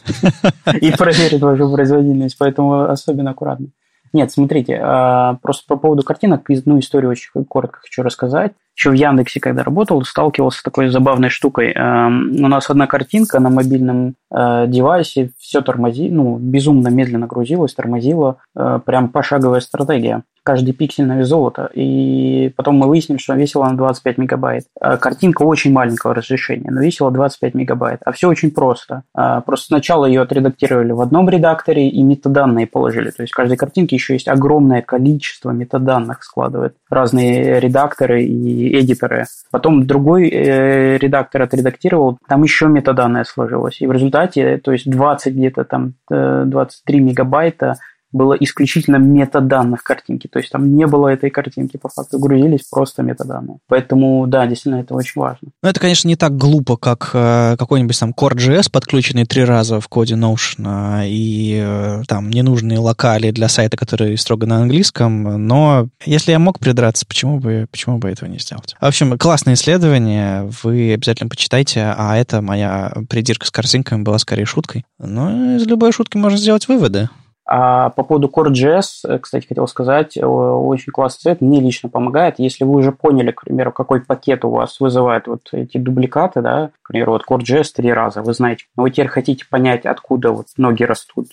проверит вашу производительность, поэтому особенно аккуратно. Нет, смотрите, а, просто по поводу картинок, ну, историю очень коротко хочу рассказать. Еще в Яндексе, когда работал, сталкивался с такой забавной штукой. У нас одна картинка на мобильном э, девайсе, все тормози, ну, безумно медленно грузилось, тормозило, э, прям пошаговая стратегия каждый пиксель на вес. И потом мы выяснили, что весила на 25 мегабайт. А картинка очень маленького разрешения, но весила 25 мегабайт. А все очень просто. А, просто сначала ее отредактировали в одном редакторе и метаданные положили. То есть в каждой картинке еще есть огромное количество метаданных складывает разные редакторы и эдиторы. Потом другой э, редактор отредактировал, там еще метаданное сложилось. И в результате, то есть 20 где-то там, 23 э, мегабайта было исключительно метаданных картинки. То есть там не было этой картинки, по факту грузились просто метаданные. Поэтому, да, действительно, это очень важно. Ну, это, конечно, не так глупо, как э, какой-нибудь там Core.js, подключенный три раза в коде Notion, э, и э, там ненужные локали для сайта, которые строго на английском, но если я мог придраться, почему бы, почему бы этого не сделать? В общем, классное исследование, вы обязательно почитайте, а это моя придирка с картинками была скорее шуткой. Но из любой шутки можно сделать выводы. А по поводу Core.js, кстати, хотел сказать, очень классный совет, мне лично помогает. Если вы уже поняли, к примеру, какой пакет у вас вызывает вот эти дубликаты, да, к примеру, вот Core.js три раза, вы знаете, но вы теперь хотите понять, откуда вот ноги растут,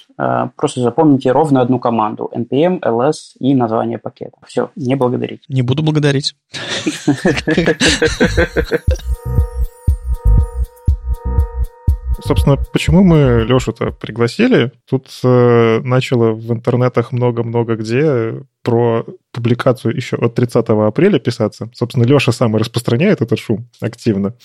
просто запомните ровно одну команду npm, ls и название пакета. Все, не благодарите. Не буду благодарить. *laughs* Собственно, почему мы Лешу-то пригласили? Тут э, начало в интернетах много-много где про публикацию еще от 30 апреля писаться. Собственно, Леша сам и распространяет этот шум активно.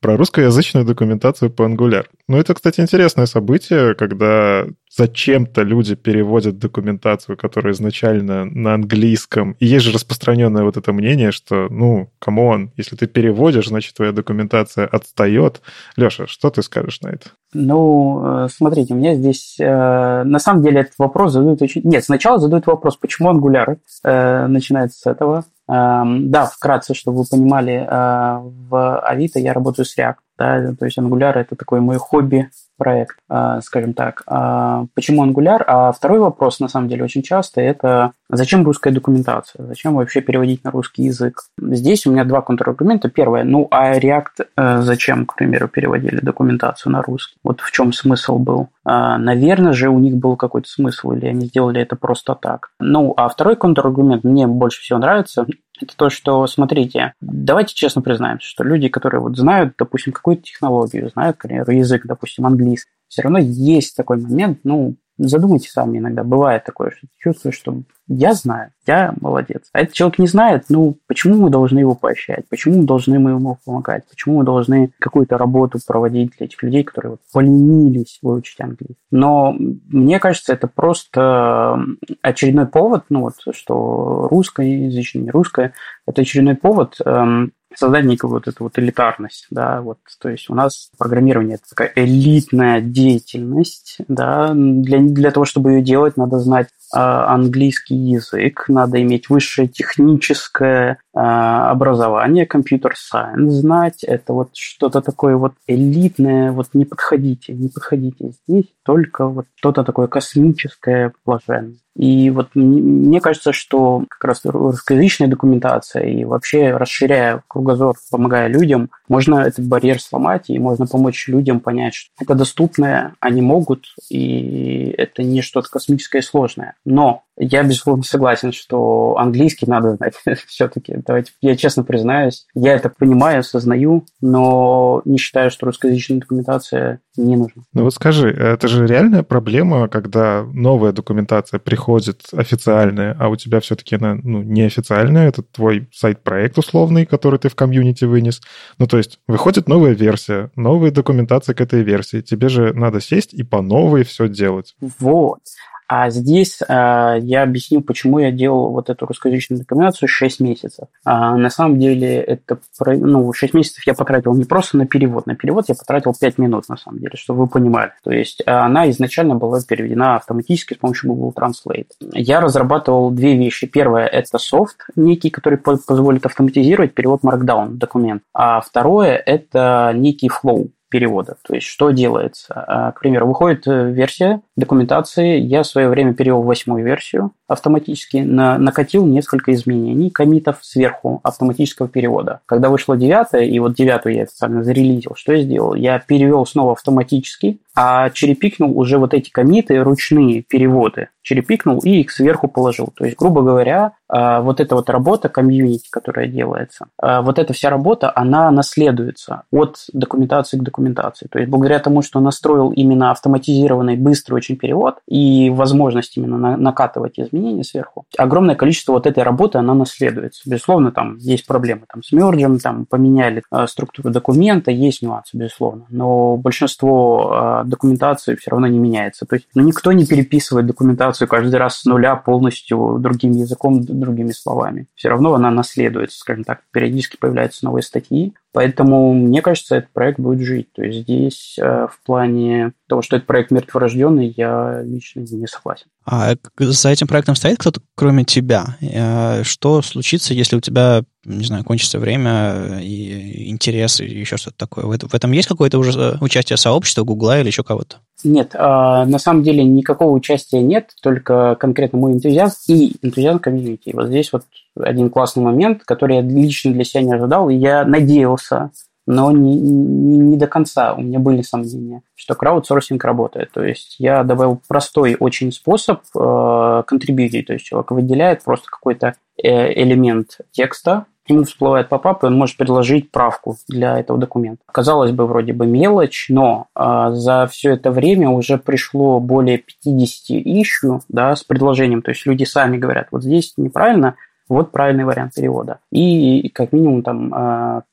Про русскоязычную документацию по Angular. Ну, это, кстати, интересное событие, когда зачем-то люди переводят документацию, которая изначально на английском. И есть же распространенное вот это мнение, что, ну, come on, если ты переводишь, значит, твоя документация отстает. Леша, что ты скажешь на это? Ну, э, смотрите, у меня здесь... Э, на самом деле этот вопрос задают очень... Нет, сначала задают вопрос, почему Angular э, начинается с этого. Эм, да, вкратце, чтобы вы понимали, в Авито я работаю с React. Да, то есть Angular это такой мой хобби, проект, а, скажем так. А, почему Angular? А второй вопрос, на самом деле, очень часто, это зачем русская документация? Зачем вообще переводить на русский язык? Здесь у меня два контраргумента. Первое, ну, а React э, зачем, к примеру, переводили документацию на русский? Вот в чем смысл был? А, наверное же, у них был какой-то смысл, или они сделали это просто так. Ну, а второй контраргумент мне больше всего нравится, это то, что, смотрите, давайте честно признаемся, что люди, которые вот знают, допустим, какую-то технологию, знают, к примеру, язык, допустим, английский, все равно есть такой момент, ну, задумайтесь сами иногда, бывает такое, что чувствуешь, что я знаю, я молодец. А этот человек не знает, ну, почему мы должны его поощрять? Почему мы должны ему помогать? Почему мы должны какую-то работу проводить для этих людей, которые вот поленились выучить английский? Но мне кажется, это просто очередной повод, ну вот, что русскоязычное, не русское, это очередной повод эм, создать некую вот эту вот элитарность, да, вот, то есть у нас программирование это такая элитная деятельность, да, для, для того, чтобы ее делать, надо знать э, английский язык, надо иметь высшее техническое образование, компьютер-сайенс знать, это вот что-то такое вот элитное, вот не подходите, не подходите здесь, только вот что-то такое космическое, блаженное. И вот мне кажется, что как раз русскоязычная документация и вообще расширяя кругозор, помогая людям, можно этот барьер сломать и можно помочь людям понять, что это доступное, они могут, и это не что-то космическое и сложное. Но я, безусловно, согласен, что английский надо знать *laughs* все-таки. Давайте, я честно признаюсь, я это понимаю, осознаю, но не считаю, что русскоязычная документация не нужна. Ну вот скажи, это же реальная проблема, когда новая документация приходит официальная, а у тебя все-таки она ну, неофициальная, это твой сайт-проект условный, который ты в комьюнити вынес. Ну то есть выходит новая версия, новая документация к этой версии. Тебе же надо сесть и по новой все делать. Вот. А здесь э, я объясню, почему я делал вот эту русскоязычную документацию 6 месяцев. А, на самом деле, это, ну, 6 месяцев я потратил не просто на перевод. На перевод я потратил 5 минут, на самом деле, чтобы вы понимали. То есть она изначально была переведена автоматически с помощью Google Translate. Я разрабатывал две вещи. Первое – это софт некий, который позволит автоматизировать перевод Markdown документ. А второе – это некий flow перевода. То есть что делается? А, к примеру, выходит э, версия документации, я в свое время перевел восьмую версию автоматически, на, накатил несколько изменений, комитов сверху автоматического перевода. Когда вышла девятая, и вот девятую я официально зарелизил, что я сделал? Я перевел снова автоматически, а черепикнул уже вот эти комиты, ручные переводы, черепикнул и их сверху положил. То есть, грубо говоря, а, вот эта вот работа комьюнити, которая делается, а, вот эта вся работа, она наследуется от документации к документации. То есть, благодаря тому, что настроил именно автоматизированный быстрый очень перевод и возможность именно накатывать изменения сверху, огромное количество вот этой работы, она наследуется. Безусловно, там есть проблемы там, с мерджем, там поменяли а, структуру документа, есть нюансы, безусловно. Но большинство документации все равно не меняется. То есть, ну, никто не переписывает документацию каждый раз с нуля полностью другим языком, другими словами. Все равно она наследуется, скажем так, периодически появляются новые статьи, Поэтому, мне кажется, этот проект будет жить. То есть здесь э, в плане того, что этот проект мертворожденный, я лично не согласен. А за этим проектом стоит кто-то, кроме тебя? Э, что случится, если у тебя, не знаю, кончится время и интерес, и еще что-то такое? В этом есть какое-то уже участие сообщества, Гугла или еще кого-то? Нет, а, на самом деле никакого участия нет, только конкретно мой энтузиазм и энтузиазм комьюнити. Вот здесь вот один классный момент, который я лично для себя не ожидал, и я надеялся, но не, не, не до конца. У меня были сомнения, что краудсорсинг работает. То есть я добавил простой очень способ э, контрибьютить, то есть человек выделяет просто какой-то э, элемент текста, ему всплывает попап, и он может предложить правку для этого документа. Казалось бы, вроде бы мелочь, но э, за все это время уже пришло более 50 ищу да, с предложением. То есть люди сами говорят, вот здесь неправильно, вот правильный вариант перевода. И как минимум там 5-6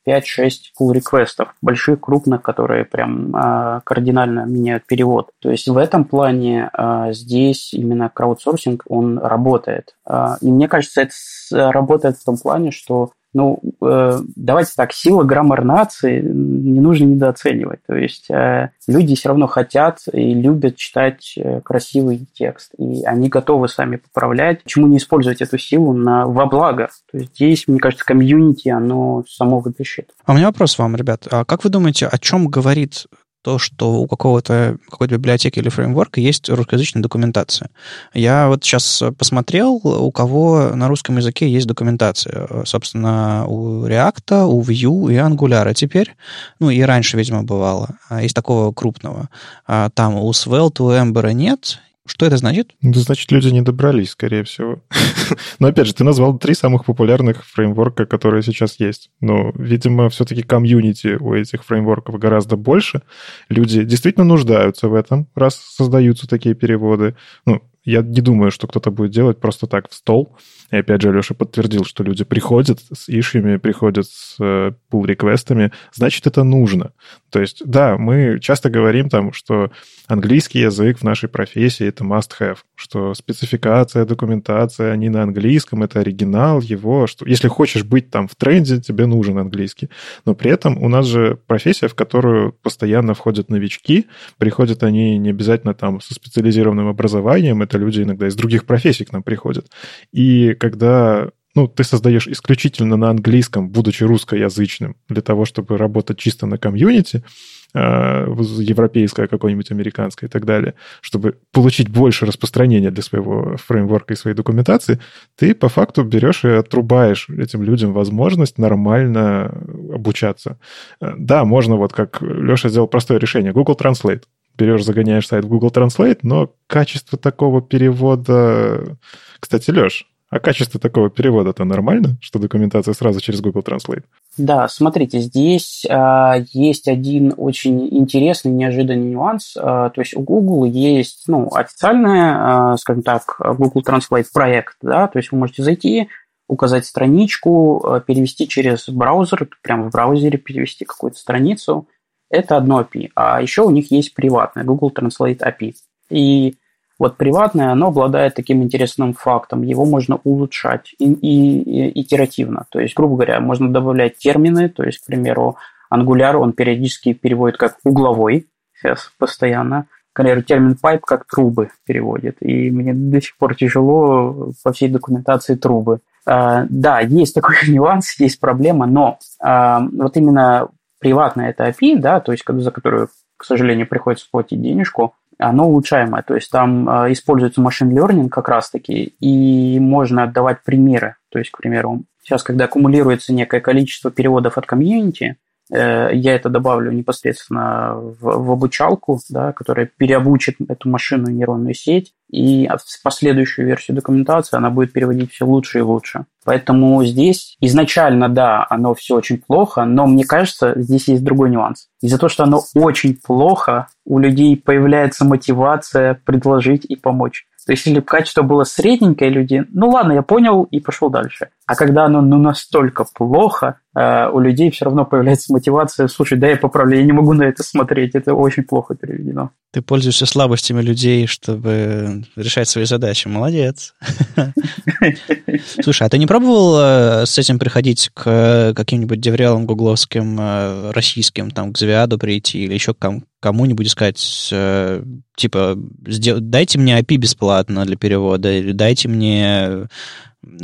pull реквестов больших, крупных, которые прям а, кардинально меняют перевод. То есть в этом плане а, здесь именно краудсорсинг, он работает. А, и мне кажется, это работает в том плане, что ну, э, давайте так, сила граммар нации не нужно недооценивать. То есть э, люди все равно хотят и любят читать э, красивый текст, и они готовы сами поправлять. Почему не использовать эту силу на, во благо? То есть здесь, мне кажется, комьюнити, оно само вытащит. А у меня вопрос вам, ребят. А как вы думаете, о чем говорит то, что у какого-то какой-то библиотеки или фреймворка есть русскоязычная документация. Я вот сейчас посмотрел, у кого на русском языке есть документация. Собственно, у React, у Vue и Angular теперь, ну и раньше, видимо, бывало, а из такого крупного. А там у Svelte, у Ember нет, что это значит? Это значит, люди не добрались, скорее всего. *laughs* Но опять же, ты назвал три самых популярных фреймворка, которые сейчас есть. Но, видимо, все-таки комьюнити у этих фреймворков гораздо больше. Люди действительно нуждаются в этом, раз создаются такие переводы. Ну, я не думаю, что кто-то будет делать просто так в стол. И опять же, Леша подтвердил, что люди приходят с ишьями, приходят с pull-реквестами, значит, это нужно. То есть, да, мы часто говорим там, что английский язык в нашей профессии — это must-have, что спецификация, документация, они на английском, это оригинал его, что если хочешь быть там в тренде, тебе нужен английский. Но при этом у нас же профессия, в которую постоянно входят новички, приходят они не обязательно там со специализированным образованием, это люди иногда из других профессий к нам приходят. И когда ну, ты создаешь исключительно на английском, будучи русскоязычным, для того, чтобы работать чисто на комьюнити, э, европейское, какое-нибудь американское и так далее, чтобы получить больше распространения для своего фреймворка и своей документации, ты по факту берешь и отрубаешь этим людям возможность нормально обучаться. Э, да, можно вот как Леша сделал простое решение, Google Translate. Берешь, загоняешь сайт в Google Translate, но качество такого перевода... Кстати, Леш, а качество такого перевода-то нормально, что документация сразу через Google Translate? Да, смотрите, здесь э, есть один очень интересный, неожиданный нюанс. Э, то есть у Google есть ну, официальный, э, скажем так, Google Translate проект, да, то есть вы можете зайти, указать страничку, перевести через браузер, прямо в браузере перевести какую-то страницу. Это одно API. А еще у них есть приватное Google Translate API. И вот приватное, оно обладает таким интересным фактом. Его можно улучшать и, и, и итеративно. То есть, грубо говоря, можно добавлять термины. То есть, к примеру, Angular он периодически переводит как угловой, сейчас постоянно. К примеру, термин pipe как трубы переводит. И мне до сих пор тяжело по всей документации трубы. Uh, да, есть такой *laughs* нюанс, есть проблема, но uh, вот именно приватная это API, да, то есть за которую, к сожалению, приходится платить денежку, оно улучшаемое. То есть там э, используется машин learning как раз-таки, и можно отдавать примеры. То есть, к примеру, сейчас, когда аккумулируется некое количество переводов от комьюнити, Э, я это добавлю непосредственно в, в обучалку, да, которая переобучит эту машину нейронную сеть, и последующую версию документации она будет переводить все лучше и лучше. Поэтому здесь изначально, да, оно все очень плохо, но мне кажется, здесь есть другой нюанс. Из-за того, что оно очень плохо, у людей появляется мотивация предложить и помочь. То есть, если бы качество было средненькое, люди, ну ладно, я понял и пошел дальше. А когда оно ну, настолько плохо, э, у людей все равно появляется мотивация, слушай, да я поправлю, я не могу на это смотреть, это очень плохо переведено. Ты пользуешься слабостями людей, чтобы решать свои задачи. Молодец. *laughs* Слушай, а ты не пробовал э, с этим приходить к каким-нибудь деврелам гугловским, э, российским, там, к Звиаду прийти или еще к кому-нибудь сказать, э, типа, дайте мне API бесплатно для перевода, или дайте мне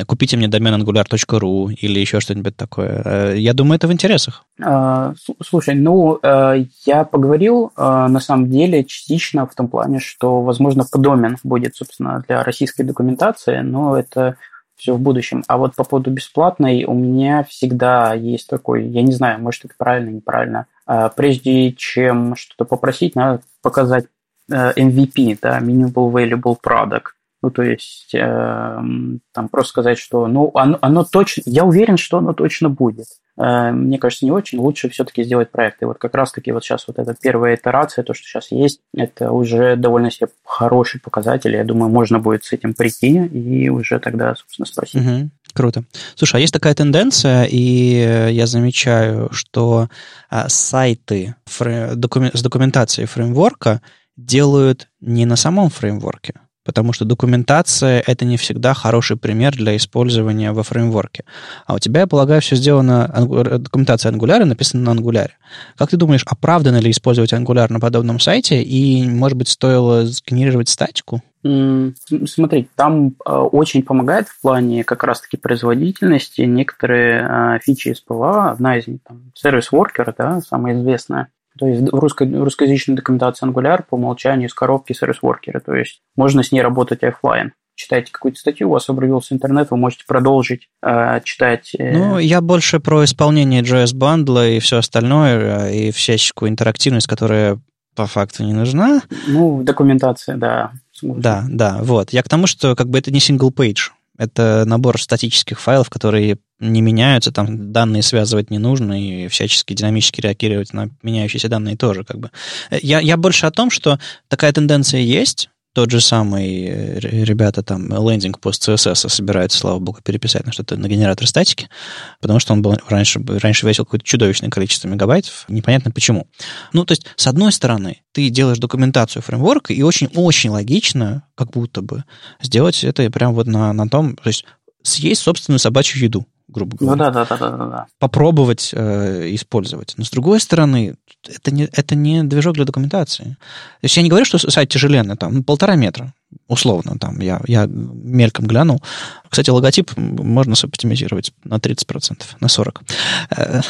купите мне домен angular.ru или еще что-нибудь такое. Э, я думаю, это в интересах. А, слушай, ну, э, я поговорил, э, на самом деле, частично в том плане, что, возможно, подомен будет, собственно, для российской документации, но это все в будущем. А вот по поводу бесплатной у меня всегда есть такой, я не знаю, может это правильно, неправильно. А, прежде чем что-то попросить, надо показать MVP, да, Minimal Valuable Product. Ну, то есть, э, там просто сказать, что ну, оно, оно точно, я уверен, что оно точно будет. Э, мне кажется, не очень. Лучше все-таки сделать проект. И вот как раз-таки вот сейчас вот эта первая итерация, то, что сейчас есть, это уже довольно себе хороший показатель. Я думаю, можно будет с этим прийти и уже тогда, собственно, спросить. Угу. Круто. Слушай, а есть такая тенденция, и я замечаю, что а, сайты с документацией фреймворка делают не на самом фреймворке, потому что документация — это не всегда хороший пример для использования во фреймворке. А у тебя, я полагаю, все сделано, документация Angular написана на Angular. Как ты думаешь, оправдано ли использовать Angular на подобном сайте, и, может быть, стоило сгенерировать статику? Смотри, там э, очень помогает в плане как раз-таки производительности некоторые э, фичи SPA, одна из них, там, сервис Worker, да, самая известная, то есть в русской, русскоязычной документации Angular по умолчанию из коробки сервис-воркеры. То есть можно с ней работать офлайн читаете какую-то статью, у вас обрывился интернет, вы можете продолжить э, читать. Э... Ну, я больше про исполнение JS бандла и все остальное, э, и всяческую интерактивность, которая по факту не нужна. Ну, документация, да. Да, да, вот. Я к тому, что как бы это не single page. Это набор статических файлов, которые не меняются, там данные связывать не нужно, и всячески динамически реагировать на меняющиеся данные тоже. Как бы. я, я больше о том, что такая тенденция есть, тот же самый э, ребята там лендинг пост CSS собираются, слава богу, переписать на что-то на генератор статики, потому что он был раньше, раньше весил какое-то чудовищное количество мегабайтов, непонятно почему. Ну, то есть, с одной стороны, ты делаешь документацию фреймворка, и очень-очень логично, как будто бы, сделать это прямо вот на, на том, то есть съесть собственную собачью еду грубо ну говоря. Ну да, да, да, да, да. Попробовать э, использовать. Но с другой стороны, это не, это не движок для документации. То есть я не говорю, что сайт тяжеленный, там, ну, полтора метра, условно, там, я, я мельком глянул. Кстати, логотип можно соптимизировать на 30%, на 40%. Э,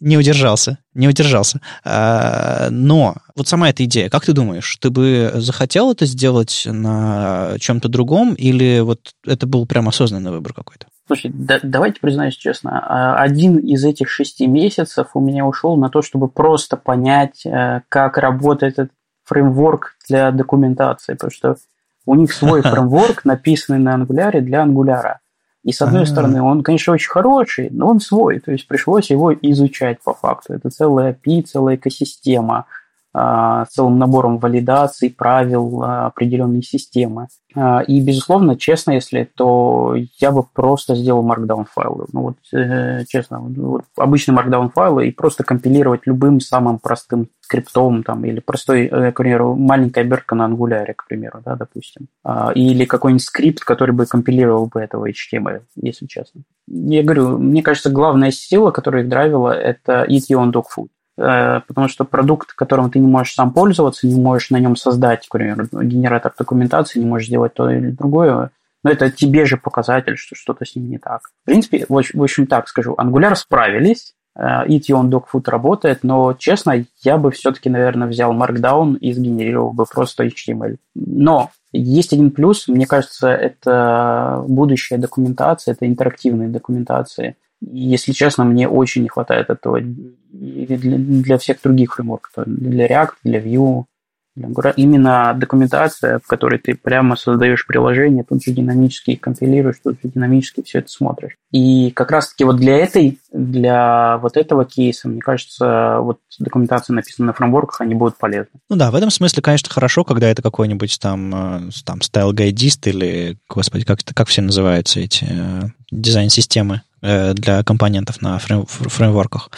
не удержался, не удержался. Э, но вот сама эта идея, как ты думаешь, ты бы захотел это сделать на чем-то другом, или вот это был прям осознанный выбор какой-то? Слушай, да, давайте признаюсь честно, а, один из этих шести месяцев у меня ушел на то, чтобы просто понять, э, как работает этот фреймворк для документации, потому что у них свой *laughs* фреймворк, написанный на ангуляре для ангуляра. И с одной стороны, он, конечно, очень хороший, но он свой, то есть пришлось его изучать по факту. Это целая API, целая экосистема, а, целым набором валидаций, правил а, определенной системы. А, и, безусловно, честно, если, то я бы просто сделал markdown файлы. Ну вот, э, честно, вот, обычные markdown файлы и просто компилировать любым самым простым скриптом там, или простой, э, к примеру, маленькая обертка на ангуляре, к примеру, да, допустим. Или какой-нибудь скрипт, который бы компилировал бы этого HTML, если честно. Я говорю, мне кажется, главная сила, которая их драйвила, это eat your own dog food. Э, потому что продукт, которым ты не можешь сам пользоваться, не можешь на нем создать, к примеру, генератор документации, не можешь сделать то или другое, но это тебе же показатель, что что-то с ним не так. В принципе, в общем так скажу, Angular справились, ET on Dogfood работает, но, честно, я бы все-таки, наверное, взял Markdown и сгенерировал бы просто HTML. Но есть один плюс, мне кажется, это будущая документация, это интерактивные документации. Если честно, мне очень не хватает этого для, для всех других фреймворков. Для React, для Vue, Именно документация, в которой ты прямо создаешь приложение, тут же динамически их компилируешь, тут же динамически все это смотришь. И как раз-таки вот для этой, для вот этого кейса, мне кажется, вот документация написана на фреймворках, они будут полезны. Ну да, в этом смысле, конечно, хорошо, когда это какой-нибудь там, э, там Styleguidist или, господи, как, как все называются эти э, дизайн-системы, для компонентов на фрейм, фреймворках.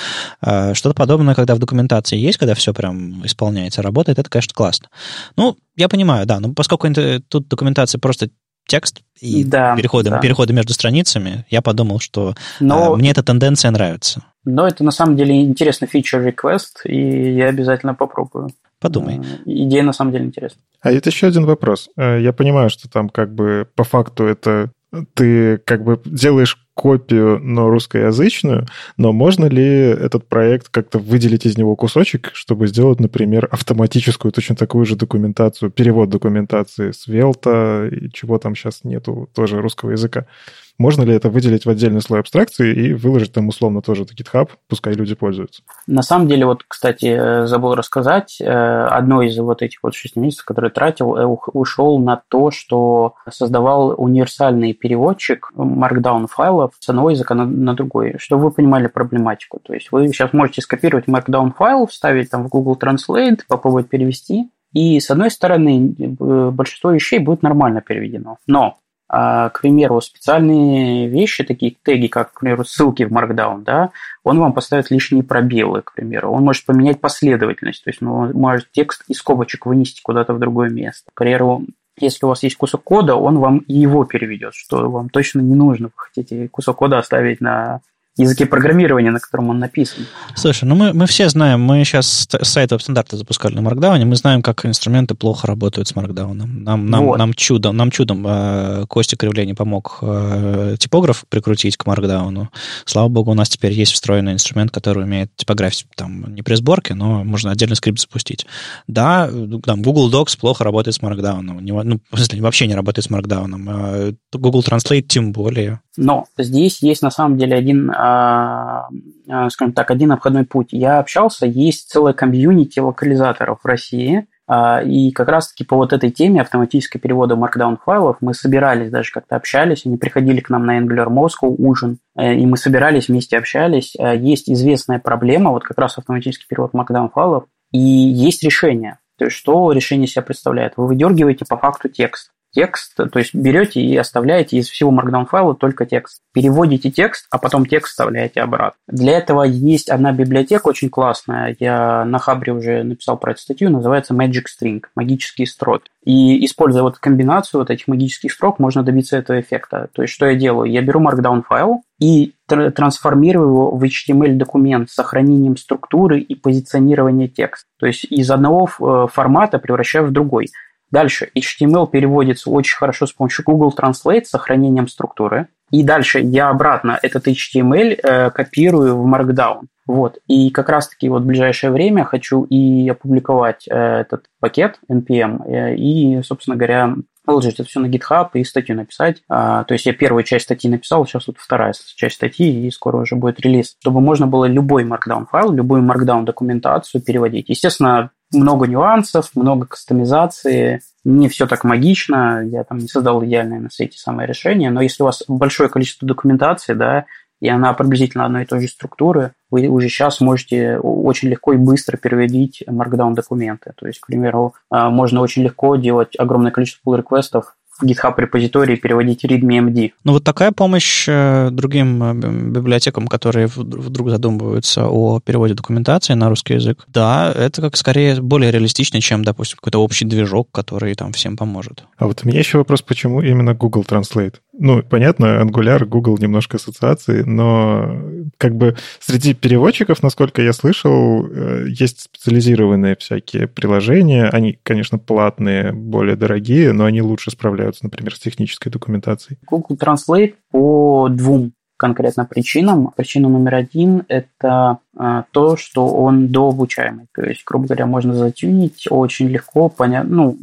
Э, что-то подобное, когда в документации есть, когда все прям исполняется, работает, это, конечно, классно. Ну, я понимаю, да, но поскольку тут документация просто текст и да, переходы, да. переходы между страницами, я подумал, что но, э, мне эта тенденция нравится. Но это на самом деле интересный фичер request, и я обязательно попробую. Подумай. Идея на самом деле интересная. А это еще один вопрос. Я понимаю, что там как бы по факту это ты как бы делаешь копию, но русскоязычную, но можно ли этот проект как-то выделить из него кусочек, чтобы сделать, например, автоматическую точно такую же документацию, перевод документации с Велта и чего там сейчас нету, тоже русского языка. Можно ли это выделить в отдельный слой абстракции и выложить там условно тоже на GitHub, пускай люди пользуются? На самом деле, вот, кстати, э, забыл рассказать, э, одно из вот этих вот шести месяцев, которые тратил, э, ушел на то, что создавал универсальный переводчик Markdown файлов с одного языка на, на другой, чтобы вы понимали проблематику. То есть вы сейчас можете скопировать Markdown файл, вставить там в Google Translate, попробовать перевести, и, с одной стороны, большинство вещей будет нормально переведено. Но к примеру, специальные вещи, такие теги, как, к примеру, ссылки в Markdown, да, он вам поставит лишние пробелы, к примеру. Он может поменять последовательность, то есть он может текст из скобочек вынести куда-то в другое место. К примеру, если у вас есть кусок кода, он вам его переведет, что вам точно не нужно. Вы хотите кусок кода оставить на языке программирования, на котором он написан. Слушай, ну мы, мы все знаем, мы сейчас сайт веб-стандарта запускали на Markdown, мы знаем, как инструменты плохо работают с Markdown. Нам, нам, вот. нам чудом, нам чудом э, Костя Кривление помог э, типограф прикрутить к Markdown. Слава богу, у нас теперь есть встроенный инструмент, который умеет типографию там не при сборке, но можно отдельный скрипт запустить. Да, там, Google Docs плохо работает с Markdown. Не, ну, в смысле, вообще не работает с Markdown. Э, Google Translate тем более. Но здесь есть на самом деле один а, а, скажем так, один обходной путь. Я общался, есть целая комьюнити локализаторов в России, а, и как раз-таки по вот этой теме автоматического перевода markdown файлов мы собирались, даже как-то общались, они приходили к нам на Angular Moscow ужин, э, и мы собирались вместе общались. Есть известная проблема, вот как раз автоматический перевод markdown файлов, и есть решение. То есть что решение себя представляет? Вы выдергиваете по факту текст текст, то есть берете и оставляете из всего Markdown файла только текст. Переводите текст, а потом текст вставляете обратно. Для этого есть одна библиотека очень классная, я на Хабре уже написал про эту статью, называется Magic String, магические строки. И используя вот комбинацию вот этих магических строк, можно добиться этого эффекта. То есть что я делаю? Я беру Markdown файл и трансформирую его в HTML-документ с сохранением структуры и позиционирования текста. То есть из одного э, формата превращаю в другой. Дальше HTML переводится очень хорошо с помощью Google Translate с сохранением структуры. И дальше я обратно этот HTML э, копирую в Markdown. Вот. И как раз-таки вот в ближайшее время хочу и опубликовать э, этот пакет NPM, э, и, собственно говоря, выложить это все на GitHub и статью написать. А, то есть я первую часть статьи написал, сейчас вот вторая часть статьи, и скоро уже будет релиз. Чтобы можно было любой Markdown файл, любую Markdown документацию переводить. Естественно, много нюансов, много кастомизации, не все так магично, я там не создал идеальное на свете самое решение, но если у вас большое количество документации, да, и она приблизительно одной и той же структуры, вы уже сейчас можете очень легко и быстро переводить Markdown документы. То есть, к примеру, а, можно очень легко делать огромное количество pull реквестов GitHub репозитории переводить readme MD. Ну вот такая помощь э, другим э, библиотекам, которые вдруг задумываются о переводе документации на русский язык, да, это как скорее более реалистично, чем, допустим, какой-то общий движок, который там всем поможет. А вот у меня еще вопрос, почему именно Google Translate? Ну, понятно, Angular, Google немножко ассоциации, но как бы среди переводчиков, насколько я слышал, э, есть специализированные всякие приложения. Они, конечно, платные, более дорогие, но они лучше справляются, например, с технической документацией. Google Translate по двум конкретно причинам. Причина номер один – это а, то, что он дообучаемый. То есть, грубо говоря, можно затюнить очень легко, понятно, ну,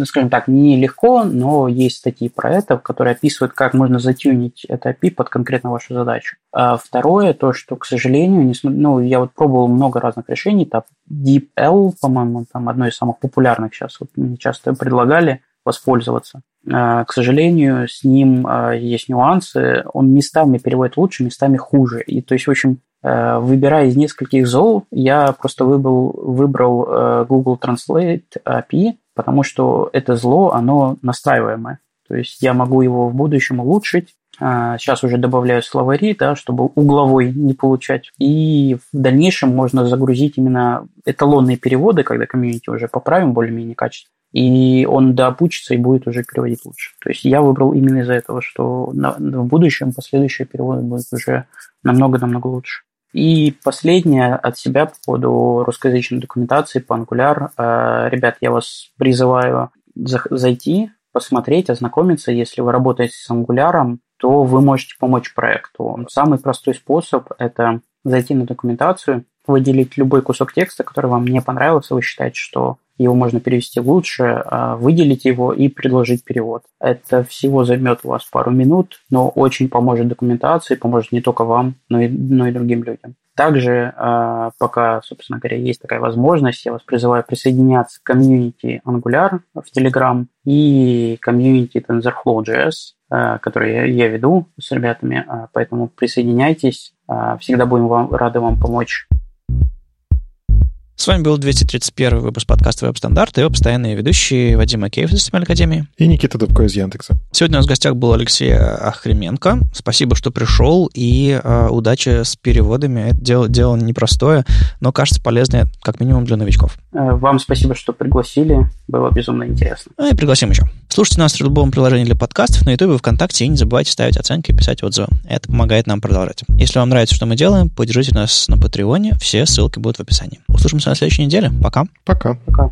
э, скажем так, не легко, но есть статьи про это, которые описывают, как можно затюнить это API под конкретно вашу задачу. А второе, то, что, к сожалению, не, ну, я вот пробовал много разных решений, там DeepL, по-моему, там одно из самых популярных сейчас, вот мне часто предлагали воспользоваться. А, к сожалению, с ним а, есть нюансы. Он местами переводит лучше, местами хуже. И то есть, в общем, а, выбирая из нескольких зол, я просто выбрал, выбрал Google Translate API, потому что это зло, оно настраиваемое. То есть я могу его в будущем улучшить. Сейчас уже добавляю словари, да, чтобы угловой не получать. И в дальнейшем можно загрузить именно эталонные переводы, когда комьюнити уже поправим более-менее качество и он дообучится и будет уже переводить лучше. То есть я выбрал именно из-за этого, что на, в будущем последующие переводы будут уже намного-намного лучше. И последнее от себя по поводу русскоязычной документации по Angular. Э, ребят, я вас призываю зайти, посмотреть, ознакомиться. Если вы работаете с Angular, то вы можете помочь проекту. Самый простой способ – это зайти на документацию, выделить любой кусок текста, который вам не понравился, вы считаете, что его можно перевести лучше, а, выделить его и предложить перевод. Это всего займет у вас пару минут, но очень поможет документации, поможет не только вам, но и, но и другим людям. Также, а, пока, собственно говоря, есть такая возможность, я вас призываю присоединяться к комьюнити Angular в Telegram и комьюнити TensorFlow.js, а, который я веду с ребятами, поэтому присоединяйтесь, всегда будем вам, рады вам помочь. С вами был 231 выпуск подкаста «Веб-стандарт» и его постоянные ведущие Вадим Макеев из HTML Академии. И Никита Дубко из Яндекса. Сегодня у нас в гостях был Алексей Охременко. Спасибо, что пришел, и э, удачи с переводами. Это дело, дело непростое, но кажется полезное, как минимум, для новичков. Э, вам спасибо, что пригласили. Было безумно интересно. Ну и пригласим еще. Слушайте нас в любом приложении для подкастов на YouTube и ВКонтакте, и не забывайте ставить оценки и писать отзывы. Это помогает нам продолжать. Если вам нравится, что мы делаем, поддержите нас на Patreon. Все ссылки будут в описании. Услышимся на следующей неделе. Пока. Пока. Пока.